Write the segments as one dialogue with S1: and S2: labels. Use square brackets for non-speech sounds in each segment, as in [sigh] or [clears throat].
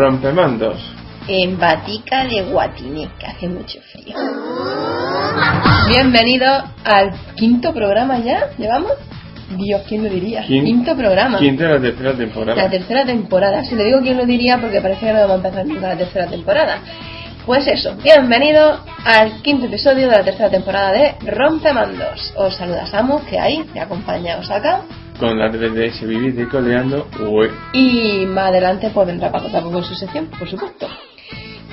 S1: Rompemandos.
S2: En Batica de Guatine, que hace mucho frío. Bienvenido al quinto programa ya, ¿llevamos? Dios, ¿quién lo diría?
S1: Quin-
S2: quinto programa.
S1: Quinta de la tercera temporada.
S2: La tercera temporada. Si le digo quién lo diría porque parece que no vamos a empezar nunca la tercera temporada. Pues eso, bienvenido al quinto episodio de la tercera temporada de Rompemandos. Os saluda Samu, que hay, me acompaña Osaka.
S1: Con la 3DS vivir y coleando. Uy.
S2: Y más adelante pues vendrá Paco Taco con su sección, por supuesto.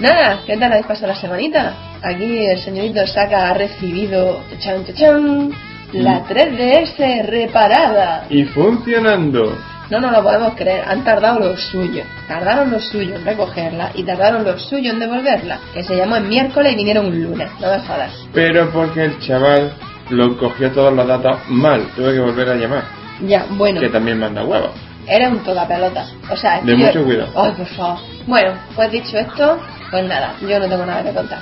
S2: Nada, ¿qué tal habéis pasado la semanita? Aquí el señorito Osaka ha recibido chachan, chachan, la 3DS reparada.
S1: Y funcionando.
S2: No nos lo podemos creer, han tardado lo suyo. Tardaron lo suyo en recogerla y tardaron lo suyo en devolverla. Que se llamó en miércoles y vinieron un lunes, no me jodas.
S1: Pero porque el chaval lo cogió todos los datos mal. Tuve que volver a llamar.
S2: Ya, bueno,
S1: Que también manda huevos.
S2: era un toda pelota. O sea,
S1: De
S2: yo-
S1: mucho cuidado.
S2: Ay, por favor. Bueno, pues dicho esto, pues nada, yo no tengo nada que contar.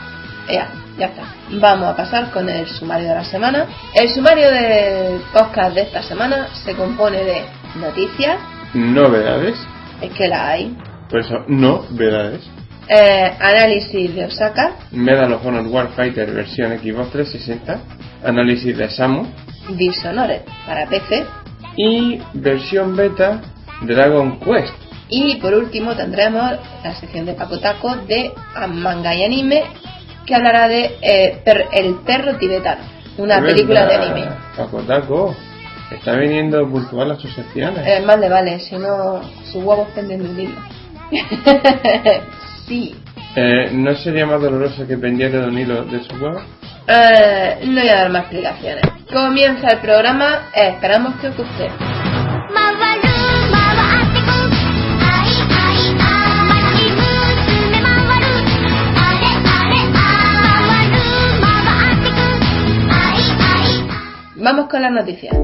S2: Ya, ya está. Vamos a pasar con el sumario de la semana. El sumario del podcast de esta semana se compone de noticias,
S1: Novedades.
S2: es que la hay,
S1: Por eso, novedades.
S2: eh, análisis de Osaka,
S1: Medal of Honor Warfighter versión Xbox 360. Análisis de Samu.
S2: Dishonored para PC
S1: Y versión beta Dragon Quest.
S2: y por último tendremos la sección de Paco Taco de manga y anime que hablará de eh, per- El perro tibetano, una película de anime.
S1: Paco Taco. Está viniendo puntual a sus secciones.
S2: Eh, más le vale, si no sus huevos penden de un hilo. [laughs] sí.
S1: Eh, ¿No sería más doloroso que pendiera de un hilo de su huevo?
S2: Eh, no voy a dar más explicaciones. Comienza el programa, esperamos que os guste. Vamos con las noticias.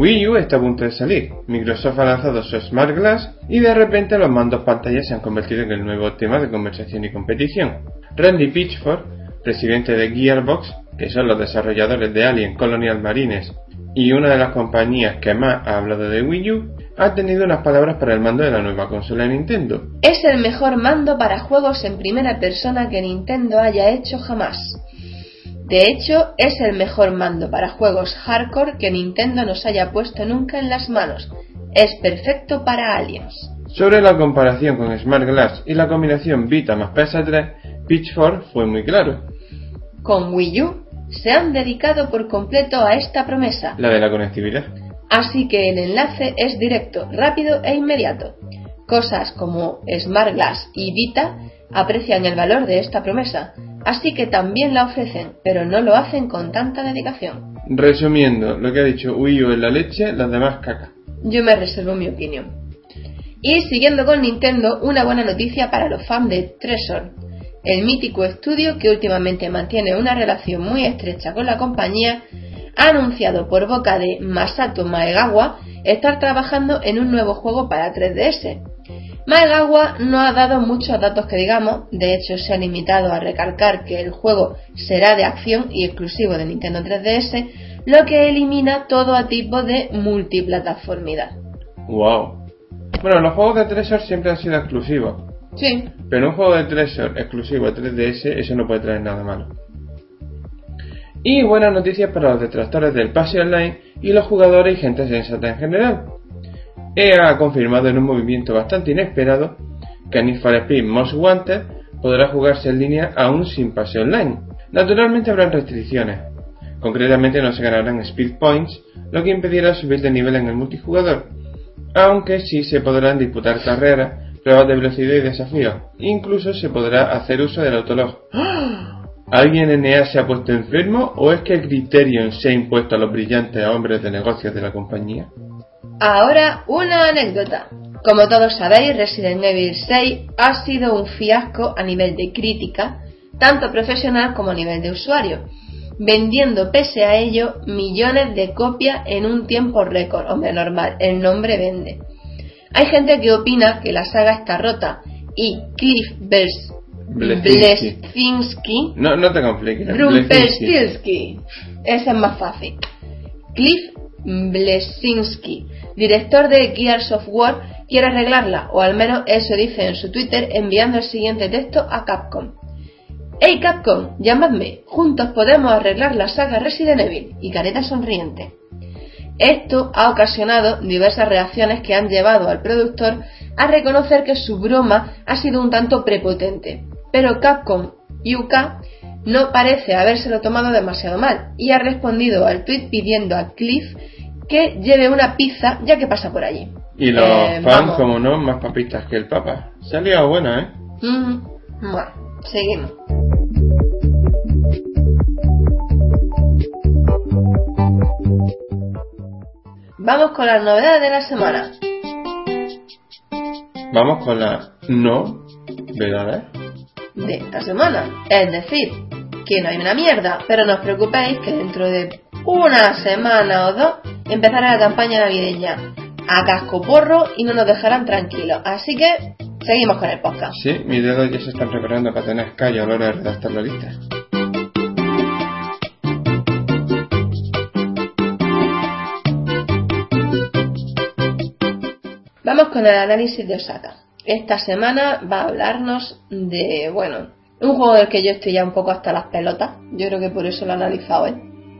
S1: Wii U está a punto de salir. Microsoft ha lanzado su Smart Glass y de repente los mandos pantalla se han convertido en el nuevo tema de conversación y competición. Randy Pitchford, presidente de Gearbox, que son los desarrolladores de Alien Colonial Marines y una de las compañías que más ha hablado de Wii U, ha tenido unas palabras para el mando de la nueva consola de Nintendo.
S2: Es el mejor mando para juegos en primera persona que Nintendo haya hecho jamás. De hecho, es el mejor mando para juegos hardcore que Nintendo nos haya puesto nunca en las manos. Es perfecto para aliens.
S1: Sobre la comparación con Smart Glass y la combinación Vita más PS3, Pitchford fue muy claro,
S2: Con Wii U se han dedicado por completo a esta promesa,
S1: la de la conectividad.
S2: así que el enlace es directo, rápido e inmediato. Cosas como Smart Glass y Vita aprecian el valor de esta promesa, así que también la ofrecen, pero no lo hacen con tanta dedicación.
S1: Resumiendo, lo que ha dicho Wii U es la leche, las demás caca.
S2: Yo me reservo mi opinión. Y siguiendo con Nintendo, una buena noticia para los fans de Treasure, el mítico estudio que últimamente mantiene una relación muy estrecha con la compañía, ha anunciado por boca de Masato Maegawa estar trabajando en un nuevo juego para 3DS. Maegawa no ha dado muchos datos que digamos, de hecho se ha limitado a recalcar que el juego será de acción y exclusivo de Nintendo 3DS, lo que elimina todo tipo de multiplataformidad.
S1: Wow. Bueno, los juegos de Treasure siempre han sido exclusivos,
S2: Sí,
S1: pero un juego de Treasure exclusivo de 3DS, eso no puede traer nada malo. Y buenas noticias para los detractores del pase online y los jugadores y gente sensata en general. EA ha confirmado en un movimiento bastante inesperado que Need for Speed Most Wanted podrá jugarse en línea aún sin pase online. Naturalmente habrán restricciones. Concretamente no se ganarán Speed Points, lo que impedirá subir de nivel en el multijugador, aunque sí se podrán disputar carreras, pruebas de velocidad y desafíos. Incluso se podrá hacer uso del autolog. [gasps] ¿Alguien en EA se ha puesto enfermo o es que Criterion se ha impuesto a los brillantes hombres de negocios de la compañía?
S2: Ahora una anécdota. Como todos sabéis, Resident Evil 6 ha sido un fiasco a nivel de crítica, tanto profesional como a nivel de usuario, vendiendo pese a ello millones de copias en un tiempo récord. Hombre, normal, el nombre vende. Hay gente que opina que la saga está rota y Cliff Bers-
S1: Blesinski. No, no te compliques.
S2: Rumpelstiltskin. Ese es más fácil. Cliff Blesinski, director de Gears of War, quiere arreglarla, o al menos eso dice en su Twitter enviando el siguiente texto a Capcom. Hey Capcom, llamadme, juntos podemos arreglar la saga Resident Evil y careta sonriente. Esto ha ocasionado diversas reacciones que han llevado al productor a reconocer que su broma ha sido un tanto prepotente, pero Capcom UK no parece habérselo tomado demasiado mal y ha respondido al tweet pidiendo a Cliff que lleve una pizza ya que pasa por allí.
S1: Y los
S2: Eh,
S1: fans, como no, más papistas que el Papa. Se ha liado buena, ¿eh?
S2: Mm, bueno, seguimos. Vamos con las novedades de la semana.
S1: Vamos con la no ¿verdad?
S2: de esta semana. Es decir, que no hay una mierda, pero no os preocupéis que dentro de una semana o dos empezará la campaña navideña a casco porro y no nos dejarán tranquilos. Así que seguimos con el podcast.
S1: Sí, mis dedos ya se están preparando para tener callo a la hora de redactar la lista.
S2: Vamos con el análisis de Osaka. Esta semana va a hablarnos de, bueno, un juego del que yo estoy ya un poco hasta las pelotas. Yo creo que por eso lo he analizado él.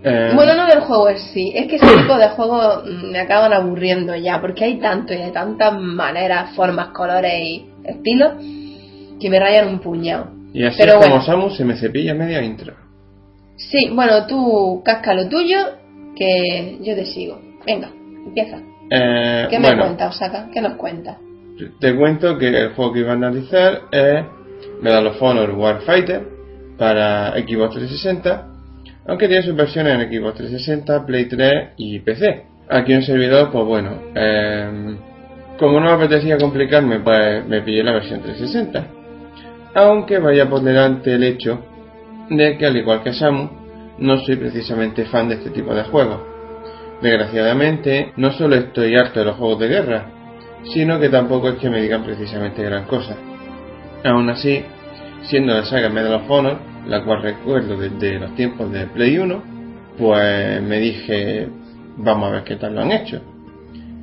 S1: Eh,
S2: Bueno, no del juego en sí, es que ese tipo de juegos mm, me acaban aburriendo ya, porque hay tanto y hay tantas maneras, formas, colores y estilos que me rayan un puñado.
S1: y así
S2: pero
S1: es como
S2: bueno.
S1: Samus se me cepilla media intro.
S2: Sí, bueno, tú casca lo tuyo, que yo te sigo. Venga, empieza.
S1: Eh,
S2: ¿Qué me
S1: bueno,
S2: cuenta, Osaka? ¿Qué nos cuenta?
S1: te cuento que el juego que iba a analizar es Medal of Honor Warfighter para Xbox 360, aunque tiene sus versiones en Xbox 360, Play 3 y PC. Aquí un servidor, pues bueno, eh, como no me apetecía complicarme, pues me pillé la versión 360. Aunque vaya por delante el hecho de que al igual que Samu, no soy precisamente fan de este tipo de juegos. Desgraciadamente, no solo estoy harto de los juegos de guerra, sino que tampoco es que me digan precisamente gran cosa. Aún así, siendo la saga Medal of Honor, la cual recuerdo desde los tiempos de Play 1, pues me dije, vamos a ver qué tal lo han hecho.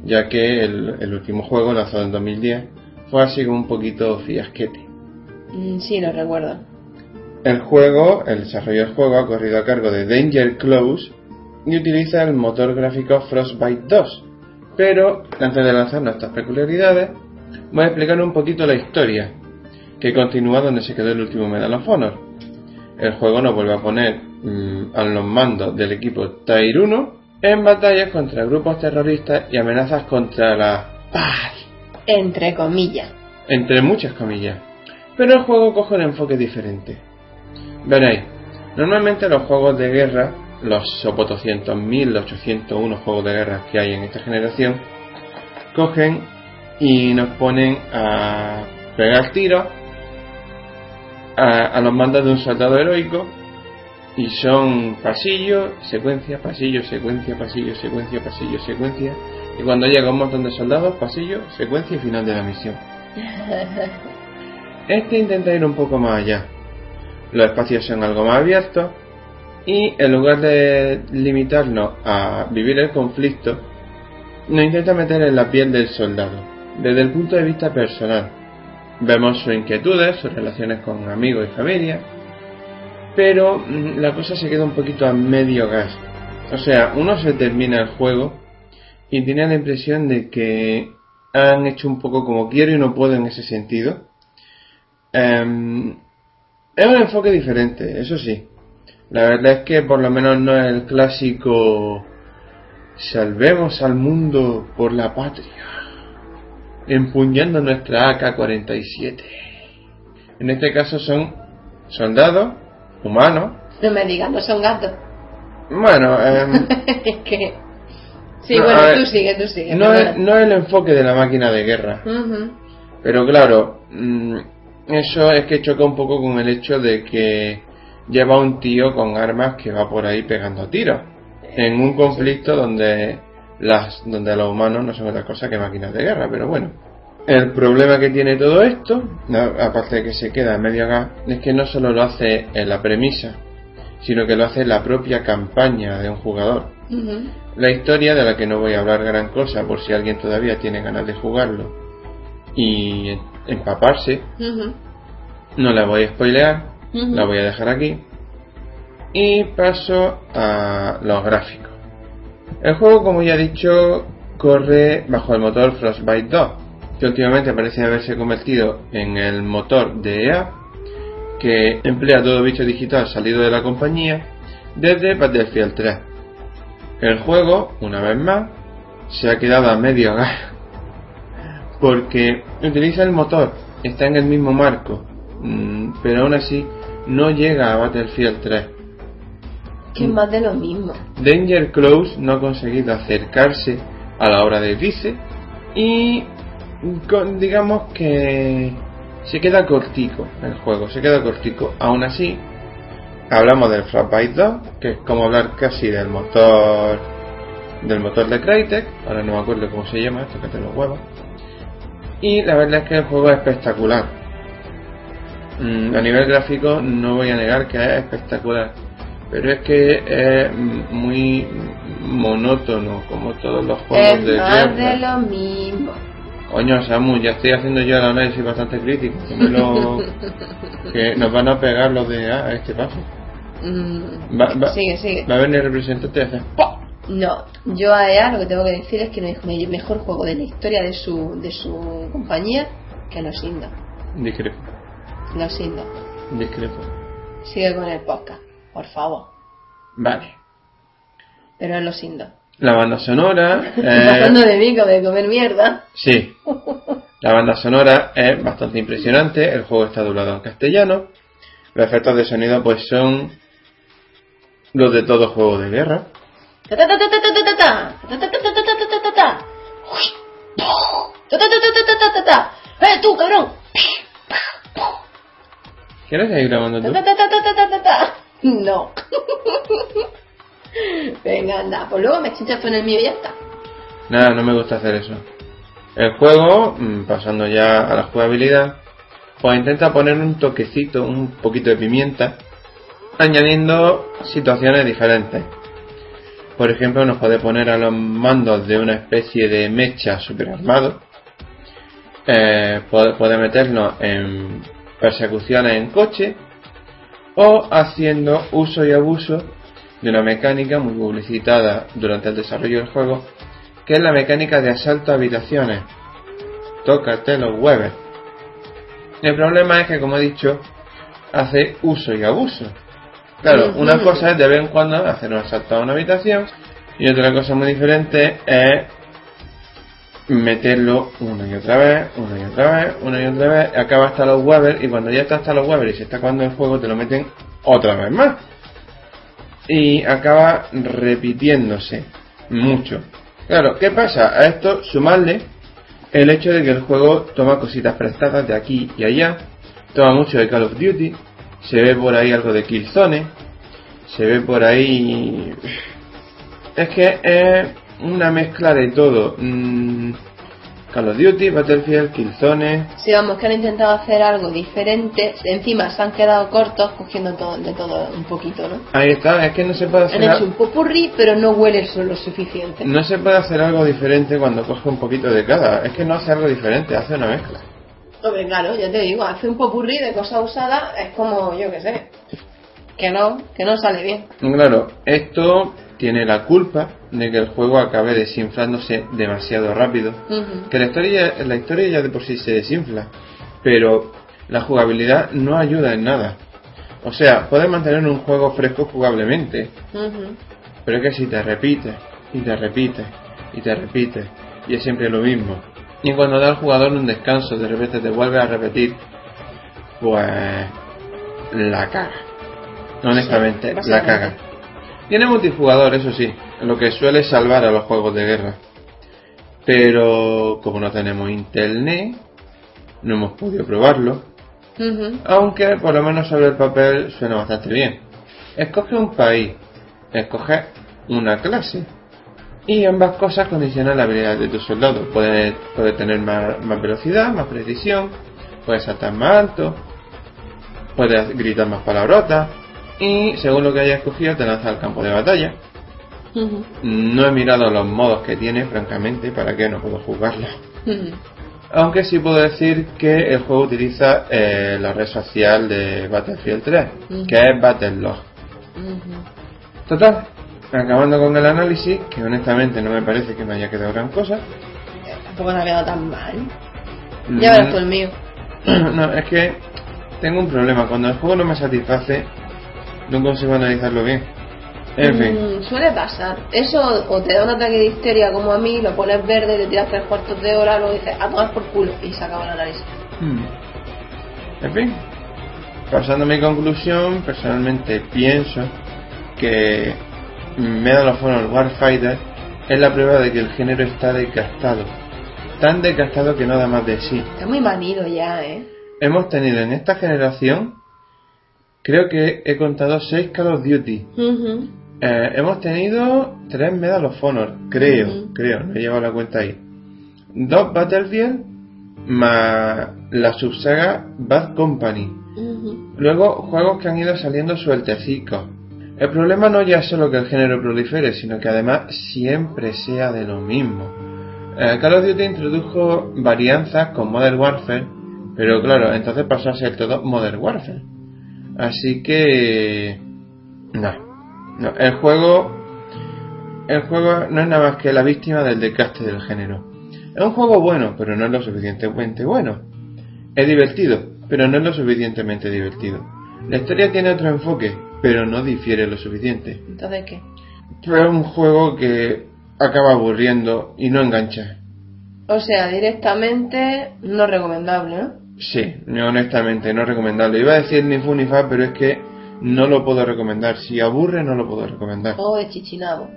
S1: Ya que el, el último juego, lanzado en 2010, fue así como un poquito fiasquete.
S2: Mm, sí, lo recuerdo.
S1: El juego, el desarrollo del juego ha corrido a cargo de Danger Close y utiliza el motor gráfico Frostbite 2. Pero antes de lanzar nuestras peculiaridades, voy a explicar un poquito la historia, que continúa donde se quedó el último Medal of Honor. El juego nos vuelve a poner mm, a los mandos del equipo Tier 1 en batallas contra grupos terroristas y amenazas contra la paz
S2: Entre comillas.
S1: entre muchas comillas. Pero el juego coge un enfoque diferente. Veréis, normalmente los juegos de guerra, los 800.000, 801 juegos de guerra que hay en esta generación, cogen y nos ponen a pegar tiros a, a los mandos de un soldado heroico y son pasillo, secuencia, pasillo, secuencia, pasillo, secuencia, pasillo, secuencia y cuando llega un montón de soldados, pasillo, secuencia y final de la misión. [laughs] Este intenta ir un poco más allá. Los espacios son algo más abiertos y en lugar de limitarnos a vivir el conflicto, nos intenta meter en la piel del soldado, desde el punto de vista personal. Vemos sus inquietudes, sus relaciones con amigos y familia, pero mm, la cosa se queda un poquito a medio gas. O sea, uno se termina el juego y tiene la impresión de que han hecho un poco como quiero y no puedo en ese sentido. Em, es un enfoque diferente, eso sí. La verdad es que por lo menos no es el clásico salvemos al mundo por la patria, empuñando nuestra AK-47. En este caso son soldados humanos.
S2: No me digas, no son gatos.
S1: Bueno, [laughs] em,
S2: es que. Sí,
S1: No,
S2: bueno,
S1: ver,
S2: tú sigue, tú sigue.
S1: no, es, no es el enfoque de la máquina de guerra.
S2: Ujú.
S1: Pero claro, mm, eso es que choca un poco con el hecho de que lleva un tío con armas que va por ahí pegando tiros. En un conflicto donde las donde los humanos no son otra cosa que máquinas de guerra, pero bueno. El problema que tiene todo esto, aparte de que se queda medio gas, es que no solo lo hace en la premisa, sino que lo hace en la propia campaña de un jugador. La historia de la que no voy a hablar gran cosa por si alguien todavía tiene ganas de jugarlo y empaparse, no la voy a spoilear, la voy a dejar aquí. Y paso a los gráficos. El juego, como ya he dicho, corre bajo el motor Frostbite 2, que últimamente parece haberse convertido en el motor de EA, que emplea todo bicho digital salido de la compañía desde Battlefield 3. El juego, una vez más, se ha quedado a medio gas porque utiliza el motor, está en el mismo marco, mm, pero aún así no llega a Battlefield 3.
S2: Que más de lo mismo.
S1: Danger Close no ha conseguido acercarse a la obra de Vice y digamos que se queda cortico el juego, se queda cortico. Aún así, hablamos del Frostbite 2, que es como hablar casi del motor del motor de Crytek, ahora no me acuerdo cómo se llama, esto que te los huevos. Y la verdad es que el juego es espectacular. Mm, a nivel gráfico no voy a negar que es espectacular, pero es que es muy monótono como todos los juegos
S2: Es
S1: de
S2: más de lo mismo.
S1: Coño, Samu, ya estoy haciendo yo el análisis bastante crítico. Que, me lo- [laughs] que nos van a pegar los de A a este paso.
S2: Mm,
S1: Va, va-
S2: Sigue, sigue.
S1: va a venir el representante.
S2: No, yo a EA lo que tengo que decir es que no es el mejor juego de la historia de su, de su compañía que los Indo.
S1: Discrepo,
S2: Los Indo.
S1: discrepo.
S2: Sigue con el podcast, por favor.
S1: Vale.
S2: Pero en los indos.
S1: La banda sonora. eh,
S2: de mí de comer mierda.
S1: Sí. La banda sonora es bastante impresionante. El juego está doblado en castellano. Los efectos de sonido, pues son los de todo juego de guerra.
S2: ¡Eh, tú, cabrón!
S1: ¿Quieres seguir grabando tú?
S2: No. [laughs] Venga, anda. Pues luego me chinchas tú en el mío y ya está.
S1: Nada, no me gusta hacer eso. El juego, mm, pasando ya a la jugabilidad, pues intenta poner un toquecito, un poquito de pimienta, añadiendo situaciones diferentes. Por ejemplo, nos puede poner a los mandos de una especie de mecha superarmado. Eh, puede, puede meternos en persecuciones en coche o haciendo uso y abuso de una mecánica muy publicitada durante el desarrollo del juego que es la mecánica de asalto a habitaciones. Tócate los huevos. El problema es que, como he dicho, hace uso y abuso. Claro, una cosa es de vez en cuando hacer un asalto a una habitación y otra cosa muy diferente es meterlo una y otra vez, una y otra vez, una y otra vez, acaba hasta los Weber y cuando ya está hasta los Weber y se está acabando el juego te lo meten otra vez más. Y acaba repitiéndose mucho. Claro, ¿qué pasa? A esto sumarle el hecho de que el juego toma cositas prestadas de aquí y allá, toma mucho de Call of Duty, se ve por ahí algo de Killzone, se ve por ahí... Es que es una mezcla de todo. Mm, Call of Duty, Battlefield, Killzone...
S2: Si vamos, que han intentado hacer algo diferente, encima se han quedado cortos cogiendo todo, de todo un poquito, ¿no?
S1: Ahí está, es que no se puede
S2: Han
S1: hacer...
S2: hecho
S1: al-
S2: un popurrí, pero no huele eso lo suficiente.
S1: No se puede hacer algo diferente cuando coge un poquito de cada. Es que no hace algo diferente, hace una mezcla.
S2: Hombre, claro, ya te digo, hace un popurrí de cosas usadas, es como, yo qué sé, que no, que no sale bien.
S1: Claro, esto tiene la culpa de que el juego acabe desinflándose demasiado rápido. Que la historia, la historia ya de por sí se desinfla, pero la jugabilidad no ayuda en nada. O sea, puedes mantener un juego fresco jugablemente, pero es que si te repites, y te repites, y te repites, y es siempre lo mismo. Y cuando da al jugador un descanso, de repente te vuelve a repetir, pues la cara. Honestamente,
S2: Sí,
S1: la caga. Tiene multijugador, eso sí, lo que suele salvar a los juegos de guerra. Pero como no tenemos internet, no hemos podido probarlo. Aunque por lo menos sobre el papel suena bastante bien. Escoge un país, escoge una clase. Y ambas cosas condicionan la habilidad de tus soldados. Puedes, puedes tener más, más velocidad, más precisión, puedes saltar más alto, puedes gritar más palabrotas. Y según lo que hayas escogido, te lanza al campo de batalla. No he mirado los modos que tiene, francamente, para que no puedo jugarlo. Aunque sí puedo decir que el juego utiliza eh, la red social de Battlefield 3,
S2: Ujú.
S1: que es Battlelog. Total, acabando con el análisis, que honestamente no me parece que me haya quedado gran cosa.
S2: Tampoco me ha quedado tan mal. Ya verás tú el mío. [clears throat]
S1: no, es que tengo un problema. Cuando el juego no me satisface, no consigo analizarlo bien. En fin.
S2: Mm, suele pasar. Eso o te da un ataque de histeria como a mí, lo pones verde, te tiras tres cuartos de hora, luego dices a tomar por culo y se acaba el análisis.
S1: Hmm. En fin, pasando a mi conclusión, personalmente pienso que Medal of Honor Warfighter es la prueba de que el género está desgastado. Tan desgastado que no da más de sí.
S2: Está muy manido ya, ¿eh?
S1: Hemos tenido en esta generación, creo que he contado 6 Call of Duty. Eh, hemos tenido 3 Medal of Honor, creo, creo, no he llevado la cuenta ahí. Dos Battlefield más la subsaga Bad Company. Luego, juegos que han ido saliendo sueltecicos. El problema no ya es solo que el género prolifere, sino que además siempre sea de lo mismo. Eh, Call of Duty introdujo varianzas con Modern Warfare, pero claro, entonces pasó a ser todo Modern Warfare. Así que... No. no. El juego... El juego no es nada más que la víctima del desgaste del género. Es un juego bueno, pero no es lo suficientemente bueno. Es divertido, pero no es lo suficientemente divertido. La historia tiene otro enfoque, pero no difiere lo suficiente.
S2: Entonces, ¿qué?
S1: Pero es un juego que acaba aburriendo y no engancha.
S2: O sea, directamente no recomendable, ¿no?
S1: Sí, no, honestamente, no recomendable. Iba a decir ni fu ni fa, pero es que no lo puedo recomendar. Si aburre, no lo puedo recomendar.
S2: O de chichinabo.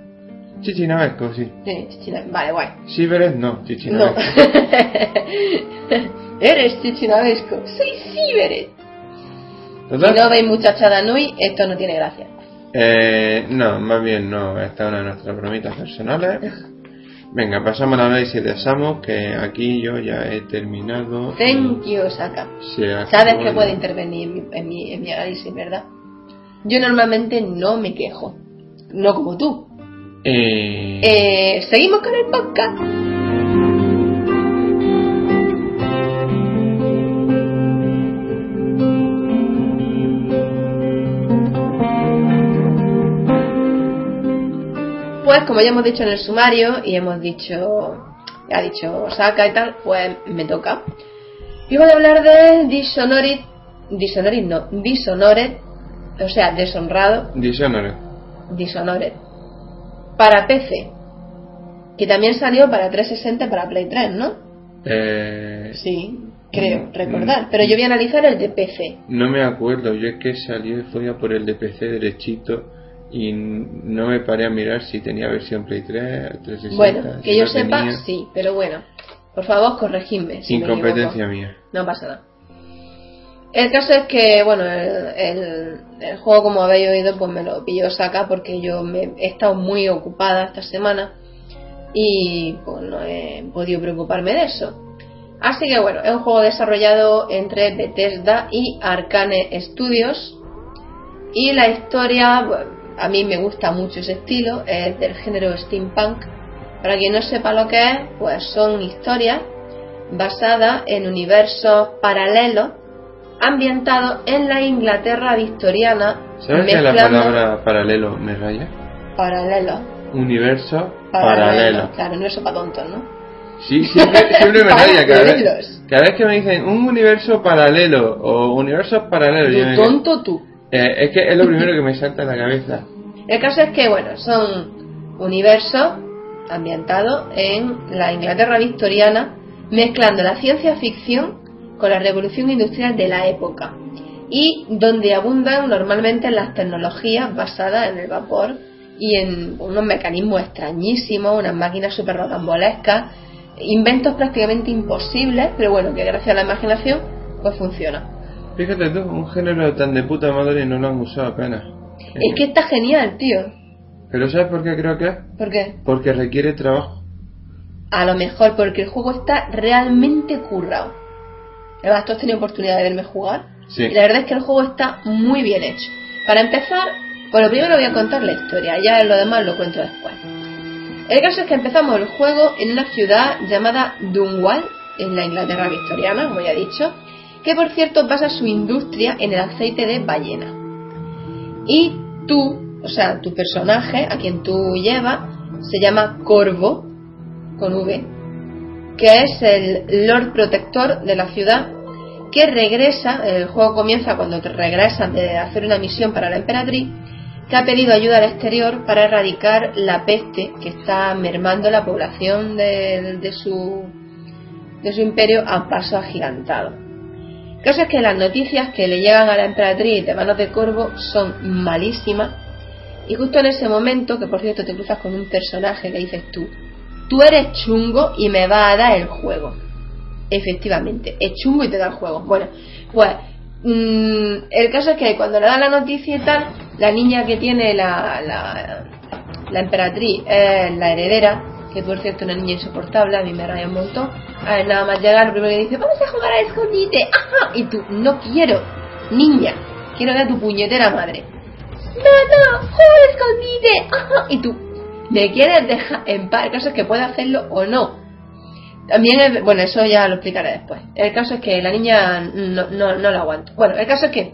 S1: Chichinabesco, sí.
S2: Sí. Vale, guay.
S1: Ciberes, no,
S2: No.
S1: chichinabesco.
S2: Eres chichinabesco. Soy Ciberet. Si no veis muchachada Nui, esto no tiene gracia.
S1: Eh, no, más bien no. Esta es una de nuestras bromitas personales. [laughs] Venga, pasamos al análisis de Samus, que aquí yo ya he terminado.
S2: Thank you, Saka.
S1: Se acabó
S2: Sabes que puede intervenir en mi, en, mi, en mi análisis, ¿verdad? Yo normalmente no me quejo. No como tú.
S1: Eh,
S2: Eh, Seguimos con el podcast. Pues como ya hemos dicho en el sumario y hemos dicho, ya ha dicho Saka y tal, pues me toca. Y voy a hablar de Dishonored, Dishonored no, Dishonored, o sea, deshonrado,
S1: Dishonored.
S2: Dishonored, para PC, que también salió para 360 y para Play 3, ¿no?
S1: Eh,
S2: Sí, creo
S1: Mm,
S2: recordar,
S1: mm.
S2: pero yo voy a analizar el de PC.
S1: no me acuerdo, yo es que salió y fui a por el de PC derechito y no me paré a mirar si tenía versión Play 3, 360.
S2: Bueno, que
S1: si
S2: yo
S1: no
S2: sepa,
S1: tenía.
S2: sí, pero bueno, por favor, corregidme. Si
S1: Incompetencia mía.
S2: No pasa nada. El caso es que, bueno, el, el- el juego, como habéis oído, pues me lo pilló Saca porque yo me he estado muy ocupada esta semana y pues no he podido preocuparme de eso. Así que bueno, es un juego desarrollado entre Bethesda y Arcane Studios y la historia, bueno, a mí me gusta mucho ese estilo, es del género steampunk. Para quien no sepa lo que es, pues son historias basadas en universos paralelos ambientados en la Inglaterra victoriana.
S1: ¿Sabes que la palabra paralelo me raya?
S2: Paralelo.
S1: Universo
S2: Paralelo.
S1: paralelo.
S2: Claro, no eso para tontos, ¿no?
S1: Sí, siempre, siempre me raya cada vez, cada vez que me dicen un universo paralelo o universos paralelos. yo
S2: tonto tú.
S1: Eh, es que es lo primero que me salta a la cabeza.
S2: El caso es que, bueno, son universos ambientados en la Inglaterra victoriana, mezclando la ciencia ficción con la revolución industrial de la época. y donde abundan normalmente las tecnologías basadas en el vapor y en unos mecanismos extrañísimos, unas máquinas súper rocambolescas, inventos prácticamente imposibles, pero bueno, que gracias a la imaginación pues funciona.
S1: Fíjate tú, un género tan de puta madre y no lo han usado apenas.
S2: Es que está genial, tío.
S1: Pero ¿sabes por qué creo que es?
S2: ¿Por qué?
S1: Porque requiere trabajo.
S2: A lo mejor porque el juego está realmente currado. Además, tú has tenido oportunidad de verme jugar.
S1: Sí.
S2: Y la verdad es que el juego está muy bien hecho. Para empezar, por lo primero voy a contar la historia, ya lo demás lo cuento después. El caso es que empezamos el juego en una ciudad llamada Dunwall, en la Inglaterra victoriana, como ya he dicho, que por cierto basa su industria en el aceite de ballena. Y tú, o sea, tu personaje, a quien tú llevas, se llama Corvo, con V, que es el Lord Protector de la ciudad, que regresa, el juego comienza cuando te regresas de hacer una misión para la emperatriz, que ha pedido ayuda al exterior para erradicar la peste que está mermando la población de su, de su imperio a paso agigantado. Caso es que las noticias que le llegan a la emperatriz de manos de Corvo son malísimas y justo en ese momento, que por cierto te cruzas con un personaje que dices tú, tú eres chungo y me va a dar el juego. Efectivamente, es chungo y te da el juego. Bueno, pues mm, el caso es que cuando le dan la noticia y tal, la niña que tiene la, la, la emperatriz es la heredera, que por cierto una niña insoportable, a mí me raya un montón. A ver, nada más llegar, lo primero que dice, vamos a jugar al escondite. ¡Ajá! Y tú, no quiero, niña, quiero ver a tu puñetera madre. No, no, juego al escondite. ¡Ajá! Y tú, ¿me quieres dejar en paz? El caso es que puede hacerlo o no. También, bueno, eso ya lo explicaré después. El caso es que la niña no, no, no la aguanto. Bueno, el caso es que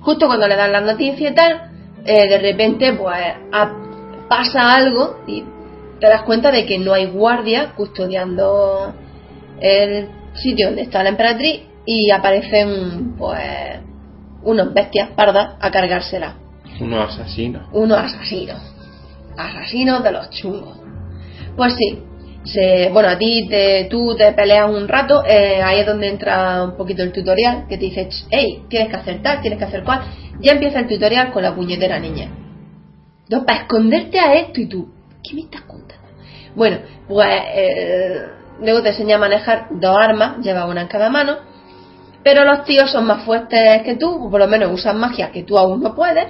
S2: justo cuando le dan la noticia y tal, eh, de repente pues pasa algo y te das cuenta de que no hay guardia custodiando el sitio donde está la emperatriz y aparecen pues unos bestias pardas a cargársela
S1: Unos asesinos.
S2: unos asesinos. Asesinos de los chungos. Pues sí. Se, bueno, a ti te, tú te peleas un rato, eh, ahí es donde entra un poquito el tutorial, que te dice, hey, tienes que hacer tal, tienes que hacer cual. Ya empieza el tutorial con la puñetera niña. Entonces, para esconderte a esto y tú, ¿qué me estás contando? Bueno, pues eh, luego te enseña a manejar dos armas, lleva una en cada mano, pero los tíos son más fuertes que tú, o por lo menos usan magia que tú aún no puedes,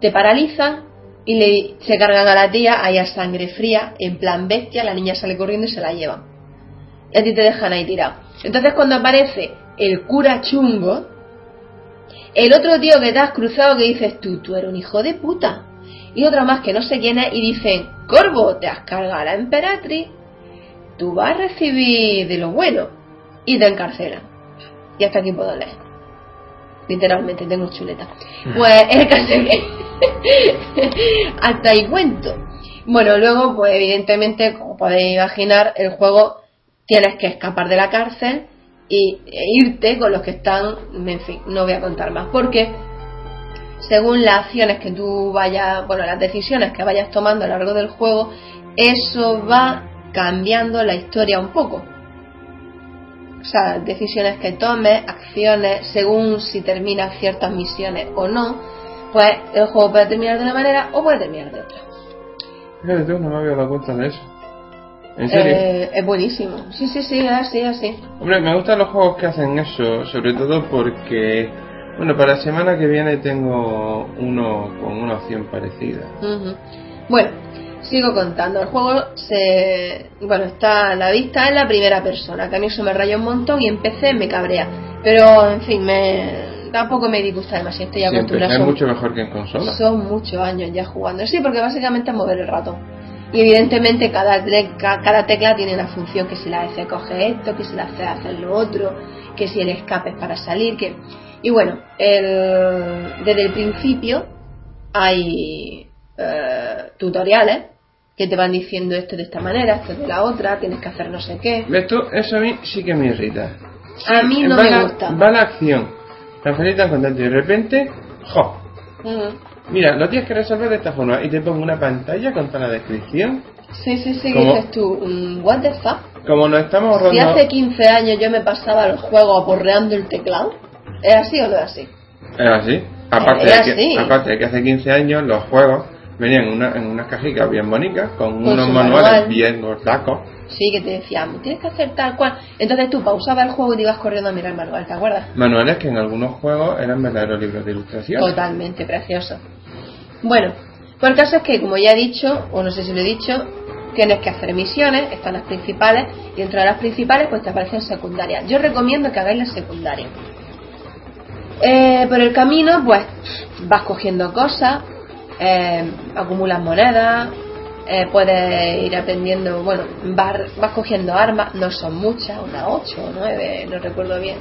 S2: te paralizan y le, se cargan a la tía ahí a sangre fría, en plan bestia, la niña sale corriendo y se la llevan. Y a ti te dejan ahí tirado. Entonces cuando aparece el cura chungo, el otro tío que te has cruzado que dices tú, tú eres un hijo de puta. Y otro más que no sé quién es y dicen, Corvo, te has cargado a la emperatriz, tú vas a recibir de lo bueno y te encarcelan. Y hasta aquí puedo leer. Literalmente, tengo chuleta. Pues el caso es que [laughs] hasta ahí cuento. Bueno, luego, pues evidentemente, como podéis imaginar, el juego tienes que escapar de la cárcel y e irte con los que están, en fin, no voy a contar más, porque según las acciones que tú vayas, bueno, las decisiones que vayas tomando a lo largo del juego, eso va cambiando la historia un poco. O sea, decisiones que tomes, acciones, según si terminas ciertas misiones o no, pues el juego puede terminar de una manera o puede terminar de otra.
S1: Fíjate tú, no me había dado cuenta de eso. ¿En serio?
S2: Eh, es buenísimo. Sí, sí, sí, así, así.
S1: Hombre, me gustan los juegos que hacen eso, sobre todo porque, bueno, para la semana que viene tengo uno con una opción parecida.
S2: Ujú. Bueno, sigo contando. El juego se. Bueno, está a la vista en la primera persona, que a mí eso me raya un montón y empecé me cabrea. Pero, en fin, me. Tampoco me disgusta demasiado, estoy acostumbrada.
S1: es
S2: Son-
S1: mucho mejor que en consola.
S2: Son muchos años ya jugando. Sí, porque básicamente es mover el ratón. Y evidentemente cada, cada tecla tiene una función, que si la hace coge esto, que si la hace hacer lo otro, que si el escape es para salir, que... Y bueno, el- desde el principio hay eh, tutoriales que te van diciendo esto de esta manera, esto de la otra, tienes que hacer no sé qué.
S1: ¿Ves tú? Eso a mí sí que me irrita.
S2: A mí no me
S1: la-
S2: gusta.
S1: Va la acción. Tan feliz, tan contento. Y de repente, ¡jo! Mira, lo tienes que resolver de esta forma. Y te pongo una pantalla con toda la descripción.
S2: Sí, sí, sí,
S1: ¿Cómo?
S2: dices tú, mm, what the fuck.
S1: Como nos estamos
S2: Si
S1: ahorrando...
S2: hace 15 años yo me pasaba el juego aporreando el teclado, ¿es así o no es así?
S1: Es así. Aparte,
S2: Es
S1: de que, aparte de que hace 15 años los juegos venían en, una- en unas cajitas bien bonitas, con,
S2: Con
S1: unos manuales
S2: manual.
S1: bien gordacos.
S2: Sí, que te decían, tienes que hacer tal cual. Entonces tú pausabas el juego y te ibas corriendo a mirar el manual, ¿te acuerdas?
S1: Manuales que en algunos juegos eran verdaderos libros de ilustración.
S2: Totalmente precioso. Bueno, pues el caso es que, como ya he dicho, o no sé si lo he dicho, tienes que hacer misiones, están las principales, y dentro de las principales pues te aparecen secundarias. Yo recomiendo que hagáis las secundarias. Eh, por el camino, pues vas cogiendo cosas, eh, acumulas monedas, eh, puedes ir aprendiendo, bueno, vas, vas cogiendo armas, no son muchas, unas 8 o 9, no recuerdo bien.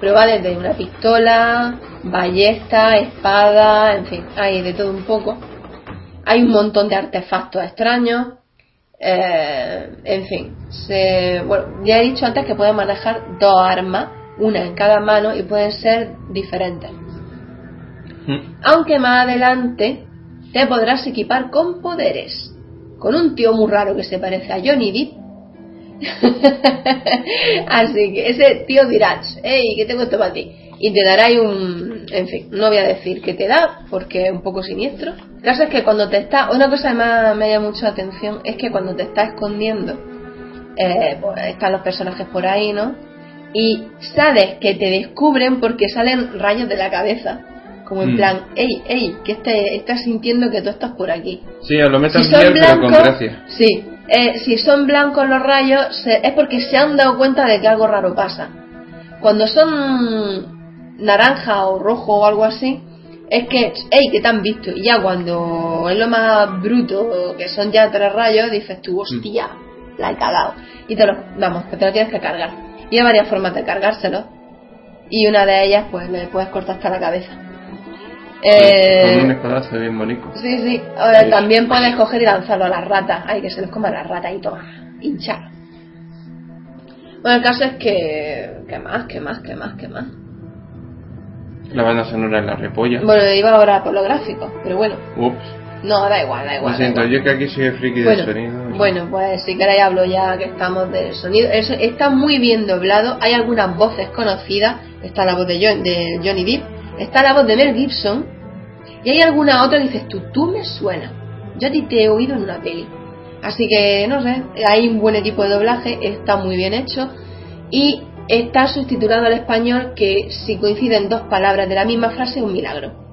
S2: Pero va desde una pistola, ballesta, espada, en fin, hay de todo un poco. Hay un montón de artefactos extraños. eh, en fin, se, bueno, ya he dicho antes que puedes manejar dos armas, una en cada mano y pueden ser diferentes.
S1: Mm.
S2: Aunque más adelante te podrás equipar con poderes. Con un tío muy raro que se parece a Johnny Depp. [laughs] Así que ese tío dirá, hey, ¿qué tengo esto para ti? Y te dará ahí un... En fin, no voy a decir qué te da porque es un poco siniestro. El caso es que cuando te está... Una cosa que me, me llama mucho la atención es que cuando te está escondiendo, eh, pues, están los personajes por ahí, ¿no? Y sabes que te descubren porque salen rayos de la cabeza. Como en
S1: Mm.
S2: plan, hey, hey, que este, estás sintiendo que tú estás por aquí.
S1: Sí, lo metan
S2: Si son
S1: bien, pero con
S2: blancos,
S1: gracia.
S2: sí, eh, si son blancos los rayos se- es porque se han dado cuenta de que algo raro pasa. Cuando son naranja o rojo o algo así, es que, hey, que te han visto. Y ya cuando es lo más bruto, que son ya tres rayos, dices tú, hostia, la he cagado. Y te lo, vamos, que te lo tienes que cargar. Y hay varias formas de cargárselo. Y una de ellas, pues le puedes cortar hasta la cabeza. Eh,
S1: Con un espadazo bien bonito.
S2: Sí, sí. Ahora también puedes coger y lanzarlo a las ratas. Ay, que se les coma las ratas y todo. Hinchar. Bueno, el caso es que. ¿Qué más? ¿Qué más? ¿Qué más? ¿Qué más?
S1: La banda sonora en la repolla.
S2: Bueno, iba ahora por lo gráfico, pero bueno.
S1: Ups.
S2: No, da igual, da igual.
S1: Lo siento,
S2: igual.
S1: yo que aquí soy el friki
S2: Bueno,
S1: del sonido.
S2: bueno, pues si queréis hablo ya que estamos del sonido. Eso está muy bien doblado. Hay algunas voces conocidas. Está la voz de, John, de Johnny Depp. Está la voz de Mel Gibson. Y hay alguna otra que dices tú, tú me suena. Yo a ti te he oído en una peli. Así que, no sé, hay un buen equipo de doblaje. Está muy bien hecho. Y está subtitulado al español que si coinciden dos palabras de la misma frase es un milagro.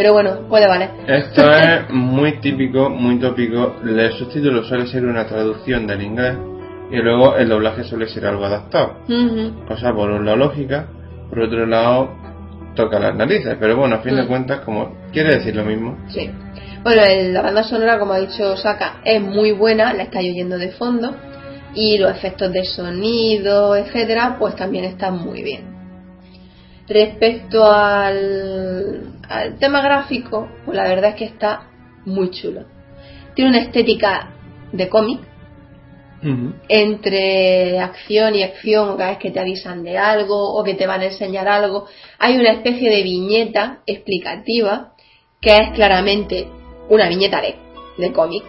S2: Pero bueno, puede valer.
S1: Esto [laughs] es muy típico, muy tópico. El subtítulo suele ser una traducción del inglés y luego el doblaje suele ser algo adaptado.
S2: Ujú.
S1: Cosa por un lado lógica, por otro lado toca las narices. Pero bueno, a fin de
S2: Mm.
S1: cuentas, como quiere decir lo mismo.
S2: Sí. Bueno, el- la banda sonora, como ha dicho Saka, es muy buena, la estáis oyendo de fondo. Y los efectos de sonido, etcétera, pues también están muy bien. Respecto al, al tema gráfico, pues la verdad es que está muy chulo. Tiene una estética de cómic, entre acción y acción, cada vez que te avisan de algo o que te van a enseñar algo, hay una especie de viñeta explicativa que es claramente una viñeta de, de cómic,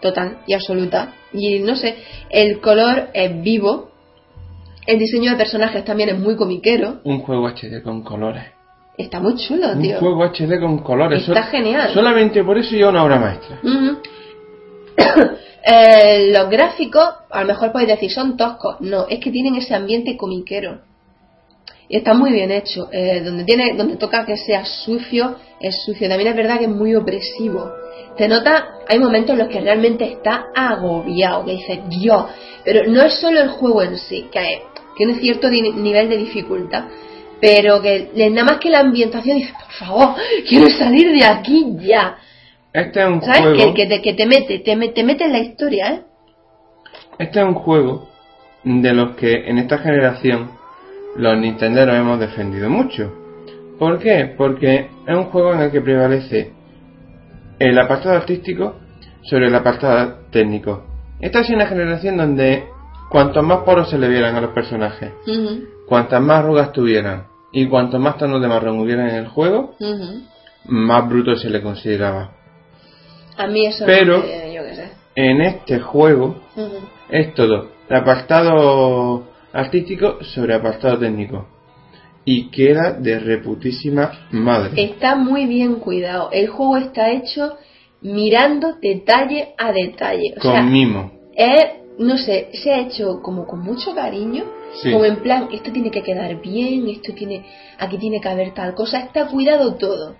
S2: total y absoluta. Y no sé, el color es vivo, el diseño de personajes también es muy comiquero,
S1: Un juego HD con colores.
S2: Está muy chulo,
S1: Un
S2: tío.
S1: juego HD con colores.
S2: Está
S1: Sol-
S2: genial.
S1: Solamente por eso ya una obra maestra. [coughs]
S2: Eh, los gráficos, a lo mejor podéis decir, son toscos. No, es que tienen ese ambiente comiquero. Y está muy bien hecho. Eh, donde, tiene, donde toca que sea sucio, es sucio. También es verdad que es muy opresivo. Te nota, hay momentos en los que realmente está agobiado, que dices, Dios. Pero no es solo el juego en sí, que tiene cierto nivel de dificultad. Pero que nada más que la ambientación dices, por favor, quiero salir de aquí ya.
S1: Este es un
S2: ¿Sabes?
S1: juego.
S2: Que, que te, que te mete, te, te mete en la historia, ¿eh?
S1: Este es un juego de los que en esta generación los nintenderos hemos defendido mucho. ¿Por qué? Porque es un juego en el que prevalece el apartado artístico sobre el apartado técnico. Esta es una generación donde cuantos más poros se le vieran a los personajes, cuantas más arrugas tuvieran y cuantos más tonos de marrón hubieran en el juego, más bruto se le consideraba.
S2: A mí eso
S1: Pero-
S2: no me- yo qué sé.
S1: En este juego es todo el apartado artístico sobre apartado técnico y queda de reputísima madre.
S2: Está muy bien cuidado. El juego está hecho mirando detalle a detalle. O
S1: con
S2: sea,
S1: mimo.
S2: es, no sé, se ha hecho como con mucho cariño,
S1: Sí.
S2: como en plan, esto tiene que quedar bien, esto tiene, aquí tiene que haber tal cosa, está cuidado todo,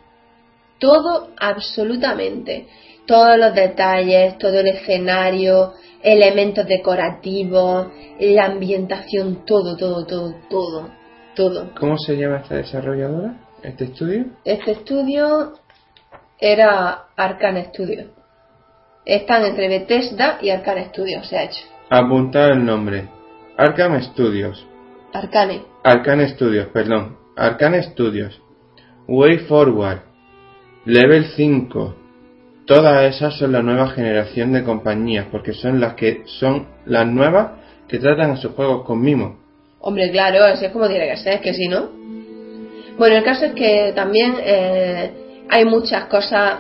S2: todo absolutamente, todos los detalles, todo el escenario, elementos decorativos, la ambientación, todo, todo, todo, todo, todo.
S1: ¿Cómo se llama esta desarrolladora? ¿Este estudio?
S2: Este estudio era Arcane Studio. Están entre Bethesda y Arcane Studio, se ha hecho.
S1: Apuntar el nombre. Arkham Studios.
S2: Arcane.
S1: Arcane Studios, perdón. Arcane Studios. Way Forward. Level 5. Todas esas son la nueva generación de compañías, porque son las que son las nuevas que tratan a sus juegos con mimo.
S2: Hombre, claro, así es como tiene que ser, que si no. Bueno, el caso es que también eh, hay muchas cosas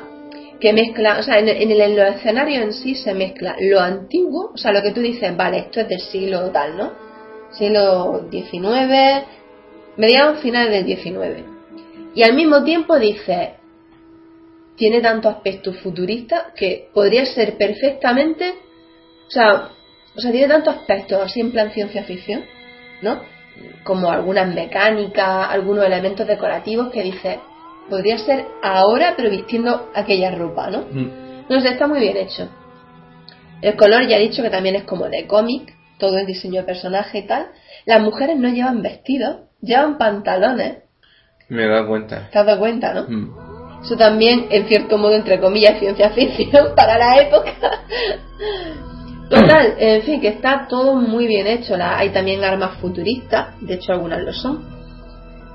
S2: que mezclan, o sea, en, el, en los escenarios en sí se mezcla lo antiguo, o sea, lo que tú dices, vale, esto es del siglo tal, ¿no? Siglo XIX, mediados finales del XIX. Y al mismo tiempo dices, tiene tanto aspecto futurista que podría ser perfectamente, o sea, o sea, tiene tantos aspectos así en plan ciencia ficción, ¿no? Como algunas mecánicas, algunos elementos decorativos que dice, podría ser ahora pero vistiendo aquella ropa, ¿no? No sé, está muy bien hecho. El color ya he dicho que también es como de cómic, todo el diseño de personaje y tal. Las mujeres no llevan vestidos, llevan pantalones,
S1: Me he dado cuenta.
S2: ¿te has dado cuenta, no?
S1: Mm.
S2: Eso también, en cierto modo, entre comillas, ciencia ficción [laughs] para la época. Total, en fin, que está todo muy bien hecho. La- hay también armas futuristas, de hecho algunas lo son.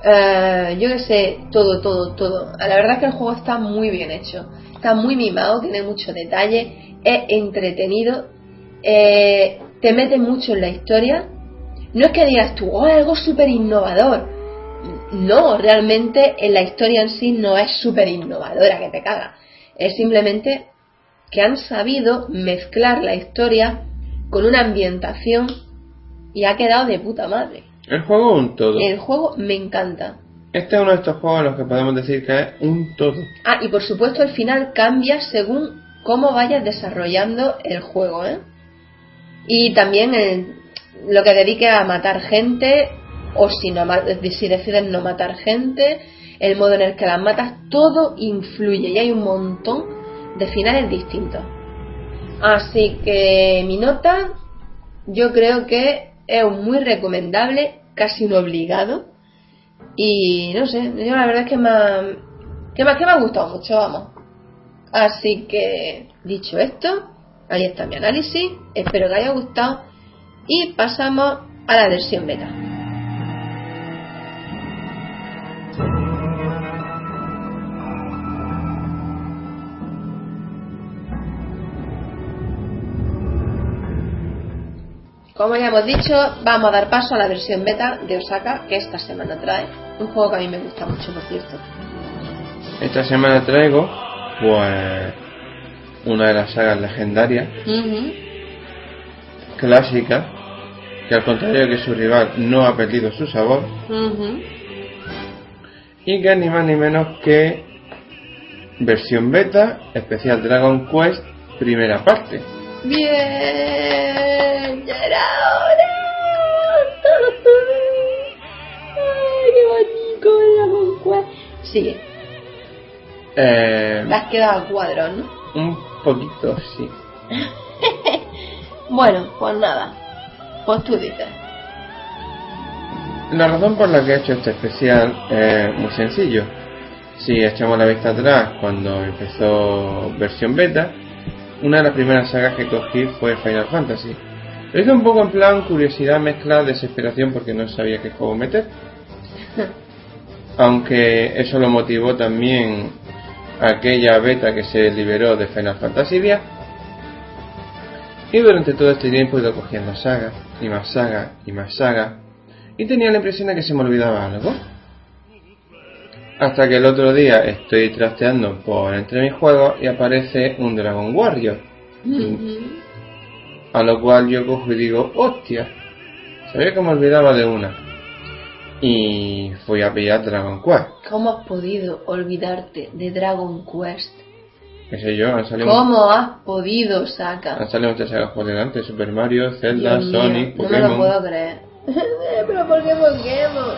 S2: Eh, yo que sé, todo, todo, todo. La verdad es que el juego está muy bien hecho. Está muy mimado, tiene mucho detalle, es entretenido, eh, te mete mucho en la historia. No es que digas tú, oh, algo súper innovador. No, realmente en la historia en sí no es súper innovadora que te caga. Es simplemente que han sabido mezclar la historia con una ambientación y ha quedado de puta madre.
S1: El juego un todo.
S2: El juego me encanta.
S1: Este es uno de estos juegos en los que podemos decir que es un todo.
S2: Ah, y por supuesto el final cambia según cómo vayas desarrollando el juego, ¿eh? Y también el- lo que dedique a matar gente, o si, no, si decides no matar gente, el modo en el que las matas, todo influye y hay un montón de finales distintos. Así que mi nota, yo creo que es muy recomendable, casi un obligado. Y no sé, yo la verdad es que me que me, que me ha gustado mucho, vamos. Así que, dicho esto, ahí está mi análisis. Espero que haya gustado. Y pasamos a la versión beta. Como ya hemos dicho, vamos a dar paso a la versión beta de Osaka que esta semana trae. Un juego que a mí me gusta mucho, por cierto.
S1: Esta semana traigo, pues, una de las sagas legendarias, clásica, que al contrario que su rival no ha perdido su sabor,
S2: Ujú.
S1: y que es ni más ni menos que versión beta, especial Dragon Quest, primera parte.
S2: Bien, ya era hora. Ay, qué bonito Quest. Sigue,
S1: Eh,
S2: te has quedado a cuadros, ¿no?
S1: un poquito, sí. [laughs]
S2: Bueno, pues nada. Pues tú dices.
S1: La razón por la que he hecho este especial es muy sencillo. Si echamos la vista atrás cuando empezó versión beta, una de las primeras sagas que cogí fue Final Fantasy. Lo hice un poco en plan curiosidad mezcla desesperación porque no sabía qué juego meter. [laughs] Aunque eso lo motivó también aquella beta que se liberó de Final Fantasy X. Y durante todo este tiempo he ido cogiendo sagas, y más sagas, y más sagas. Y tenía la impresión de que se me olvidaba algo. Hasta que el otro día estoy trasteando por entre mis juegos y aparece un Dragon Warrior. A lo cual yo cojo y digo, hostia, sabía que me olvidaba de una. y fui a pillar Dragon Quest.
S2: ¿Cómo has podido olvidarte de Dragon Quest?
S1: Qué sé yo, han salido,
S2: ¿Cómo has podido, Saka?
S1: han salido muchas sagas por delante. Super Mario, Zelda,
S2: Dios mío,
S1: Sonic,
S2: no me lo
S1: Pokémon.
S2: puedo creer. [laughs] Pero ¿por qué Pokémon?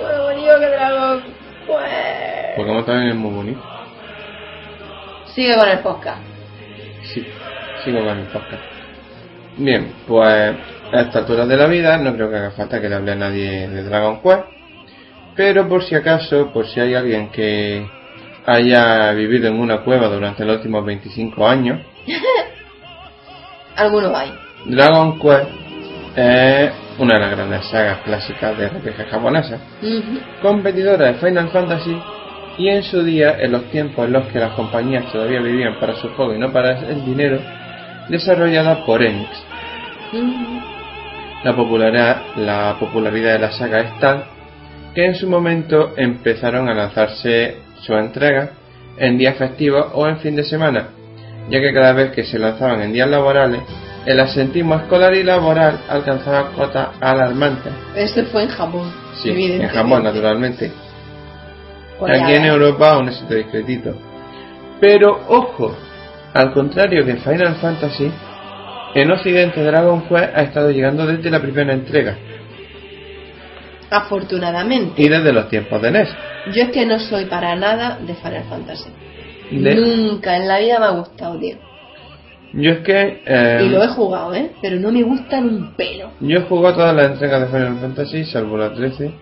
S2: Bueno, bonito que Dragon Quest.
S1: Pokémon también es muy bonito.
S2: Sigue con el podcast.
S1: Sí, sigo con el podcast. Bien, pues a esta altura de la vida no creo que haga falta que le hable a nadie de Dragon Quest. Pero por si acaso, por si hay alguien que haya vivido en una cueva durante los últimos 25 años, [laughs]
S2: Algunos hay.
S1: Dragon Quest es una de las grandes sagas clásicas de RPG japonesas,
S2: Ujú.
S1: competidora de Final Fantasy y en su día, en los tiempos en los que las compañías todavía vivían para su juego y no para el dinero, desarrollada por Enix. La popularidad, la popularidad de la saga es tal que en su momento empezaron a lanzarse sus entregas en días festivos o en fin de semana, ya que cada vez que se lanzaban en días laborales, el asentismo escolar y laboral alcanzaba cotas alarmantes.
S2: Ese fue en Japón.
S1: Sí, en. Japón, naturalmente.
S2: Pues
S1: Aquí en. Europa un éxito discretito. Pero ojo, al contrario que Final Fantasy, en Occidente Dragon Quest ha estado llegando desde la primera entrega
S2: Afortunadamente.
S1: y desde los tiempos de NES.
S2: Yo es que no soy para nada de Final Fantasy.
S1: De-
S2: Nunca en la vida me ha gustado, tío.
S1: Yo es que eh,
S2: Y lo he jugado, ¿eh? Pero no me gustan un pelo.
S1: yo he jugado todas las entregas de Final Fantasy, salvo la 13,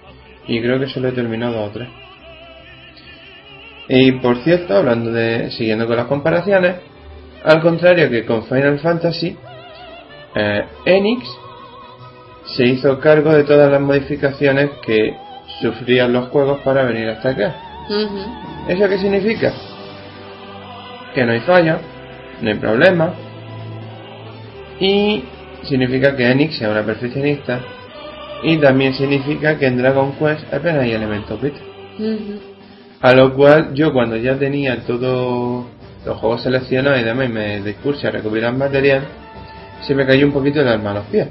S1: y creo que solo he terminado a 3. Y por cierto, hablando de, siguiendo con las comparaciones, al contrario que con Final Fantasy, eh, Enix se hizo cargo de todas las modificaciones que sufrían los juegos para venir hasta acá. ¿Eso qué significa? Que no hay fallo, no hay problema. Y significa que Enix sea una perfeccionista. Y también significa que en Dragon Quest apenas hay elementos beta.
S2: Ujú.
S1: A lo cual yo cuando ya tenía todos los juegos seleccionados y demás y me dispuse a recopilar material, se me cayó un poquito el alma a los pies.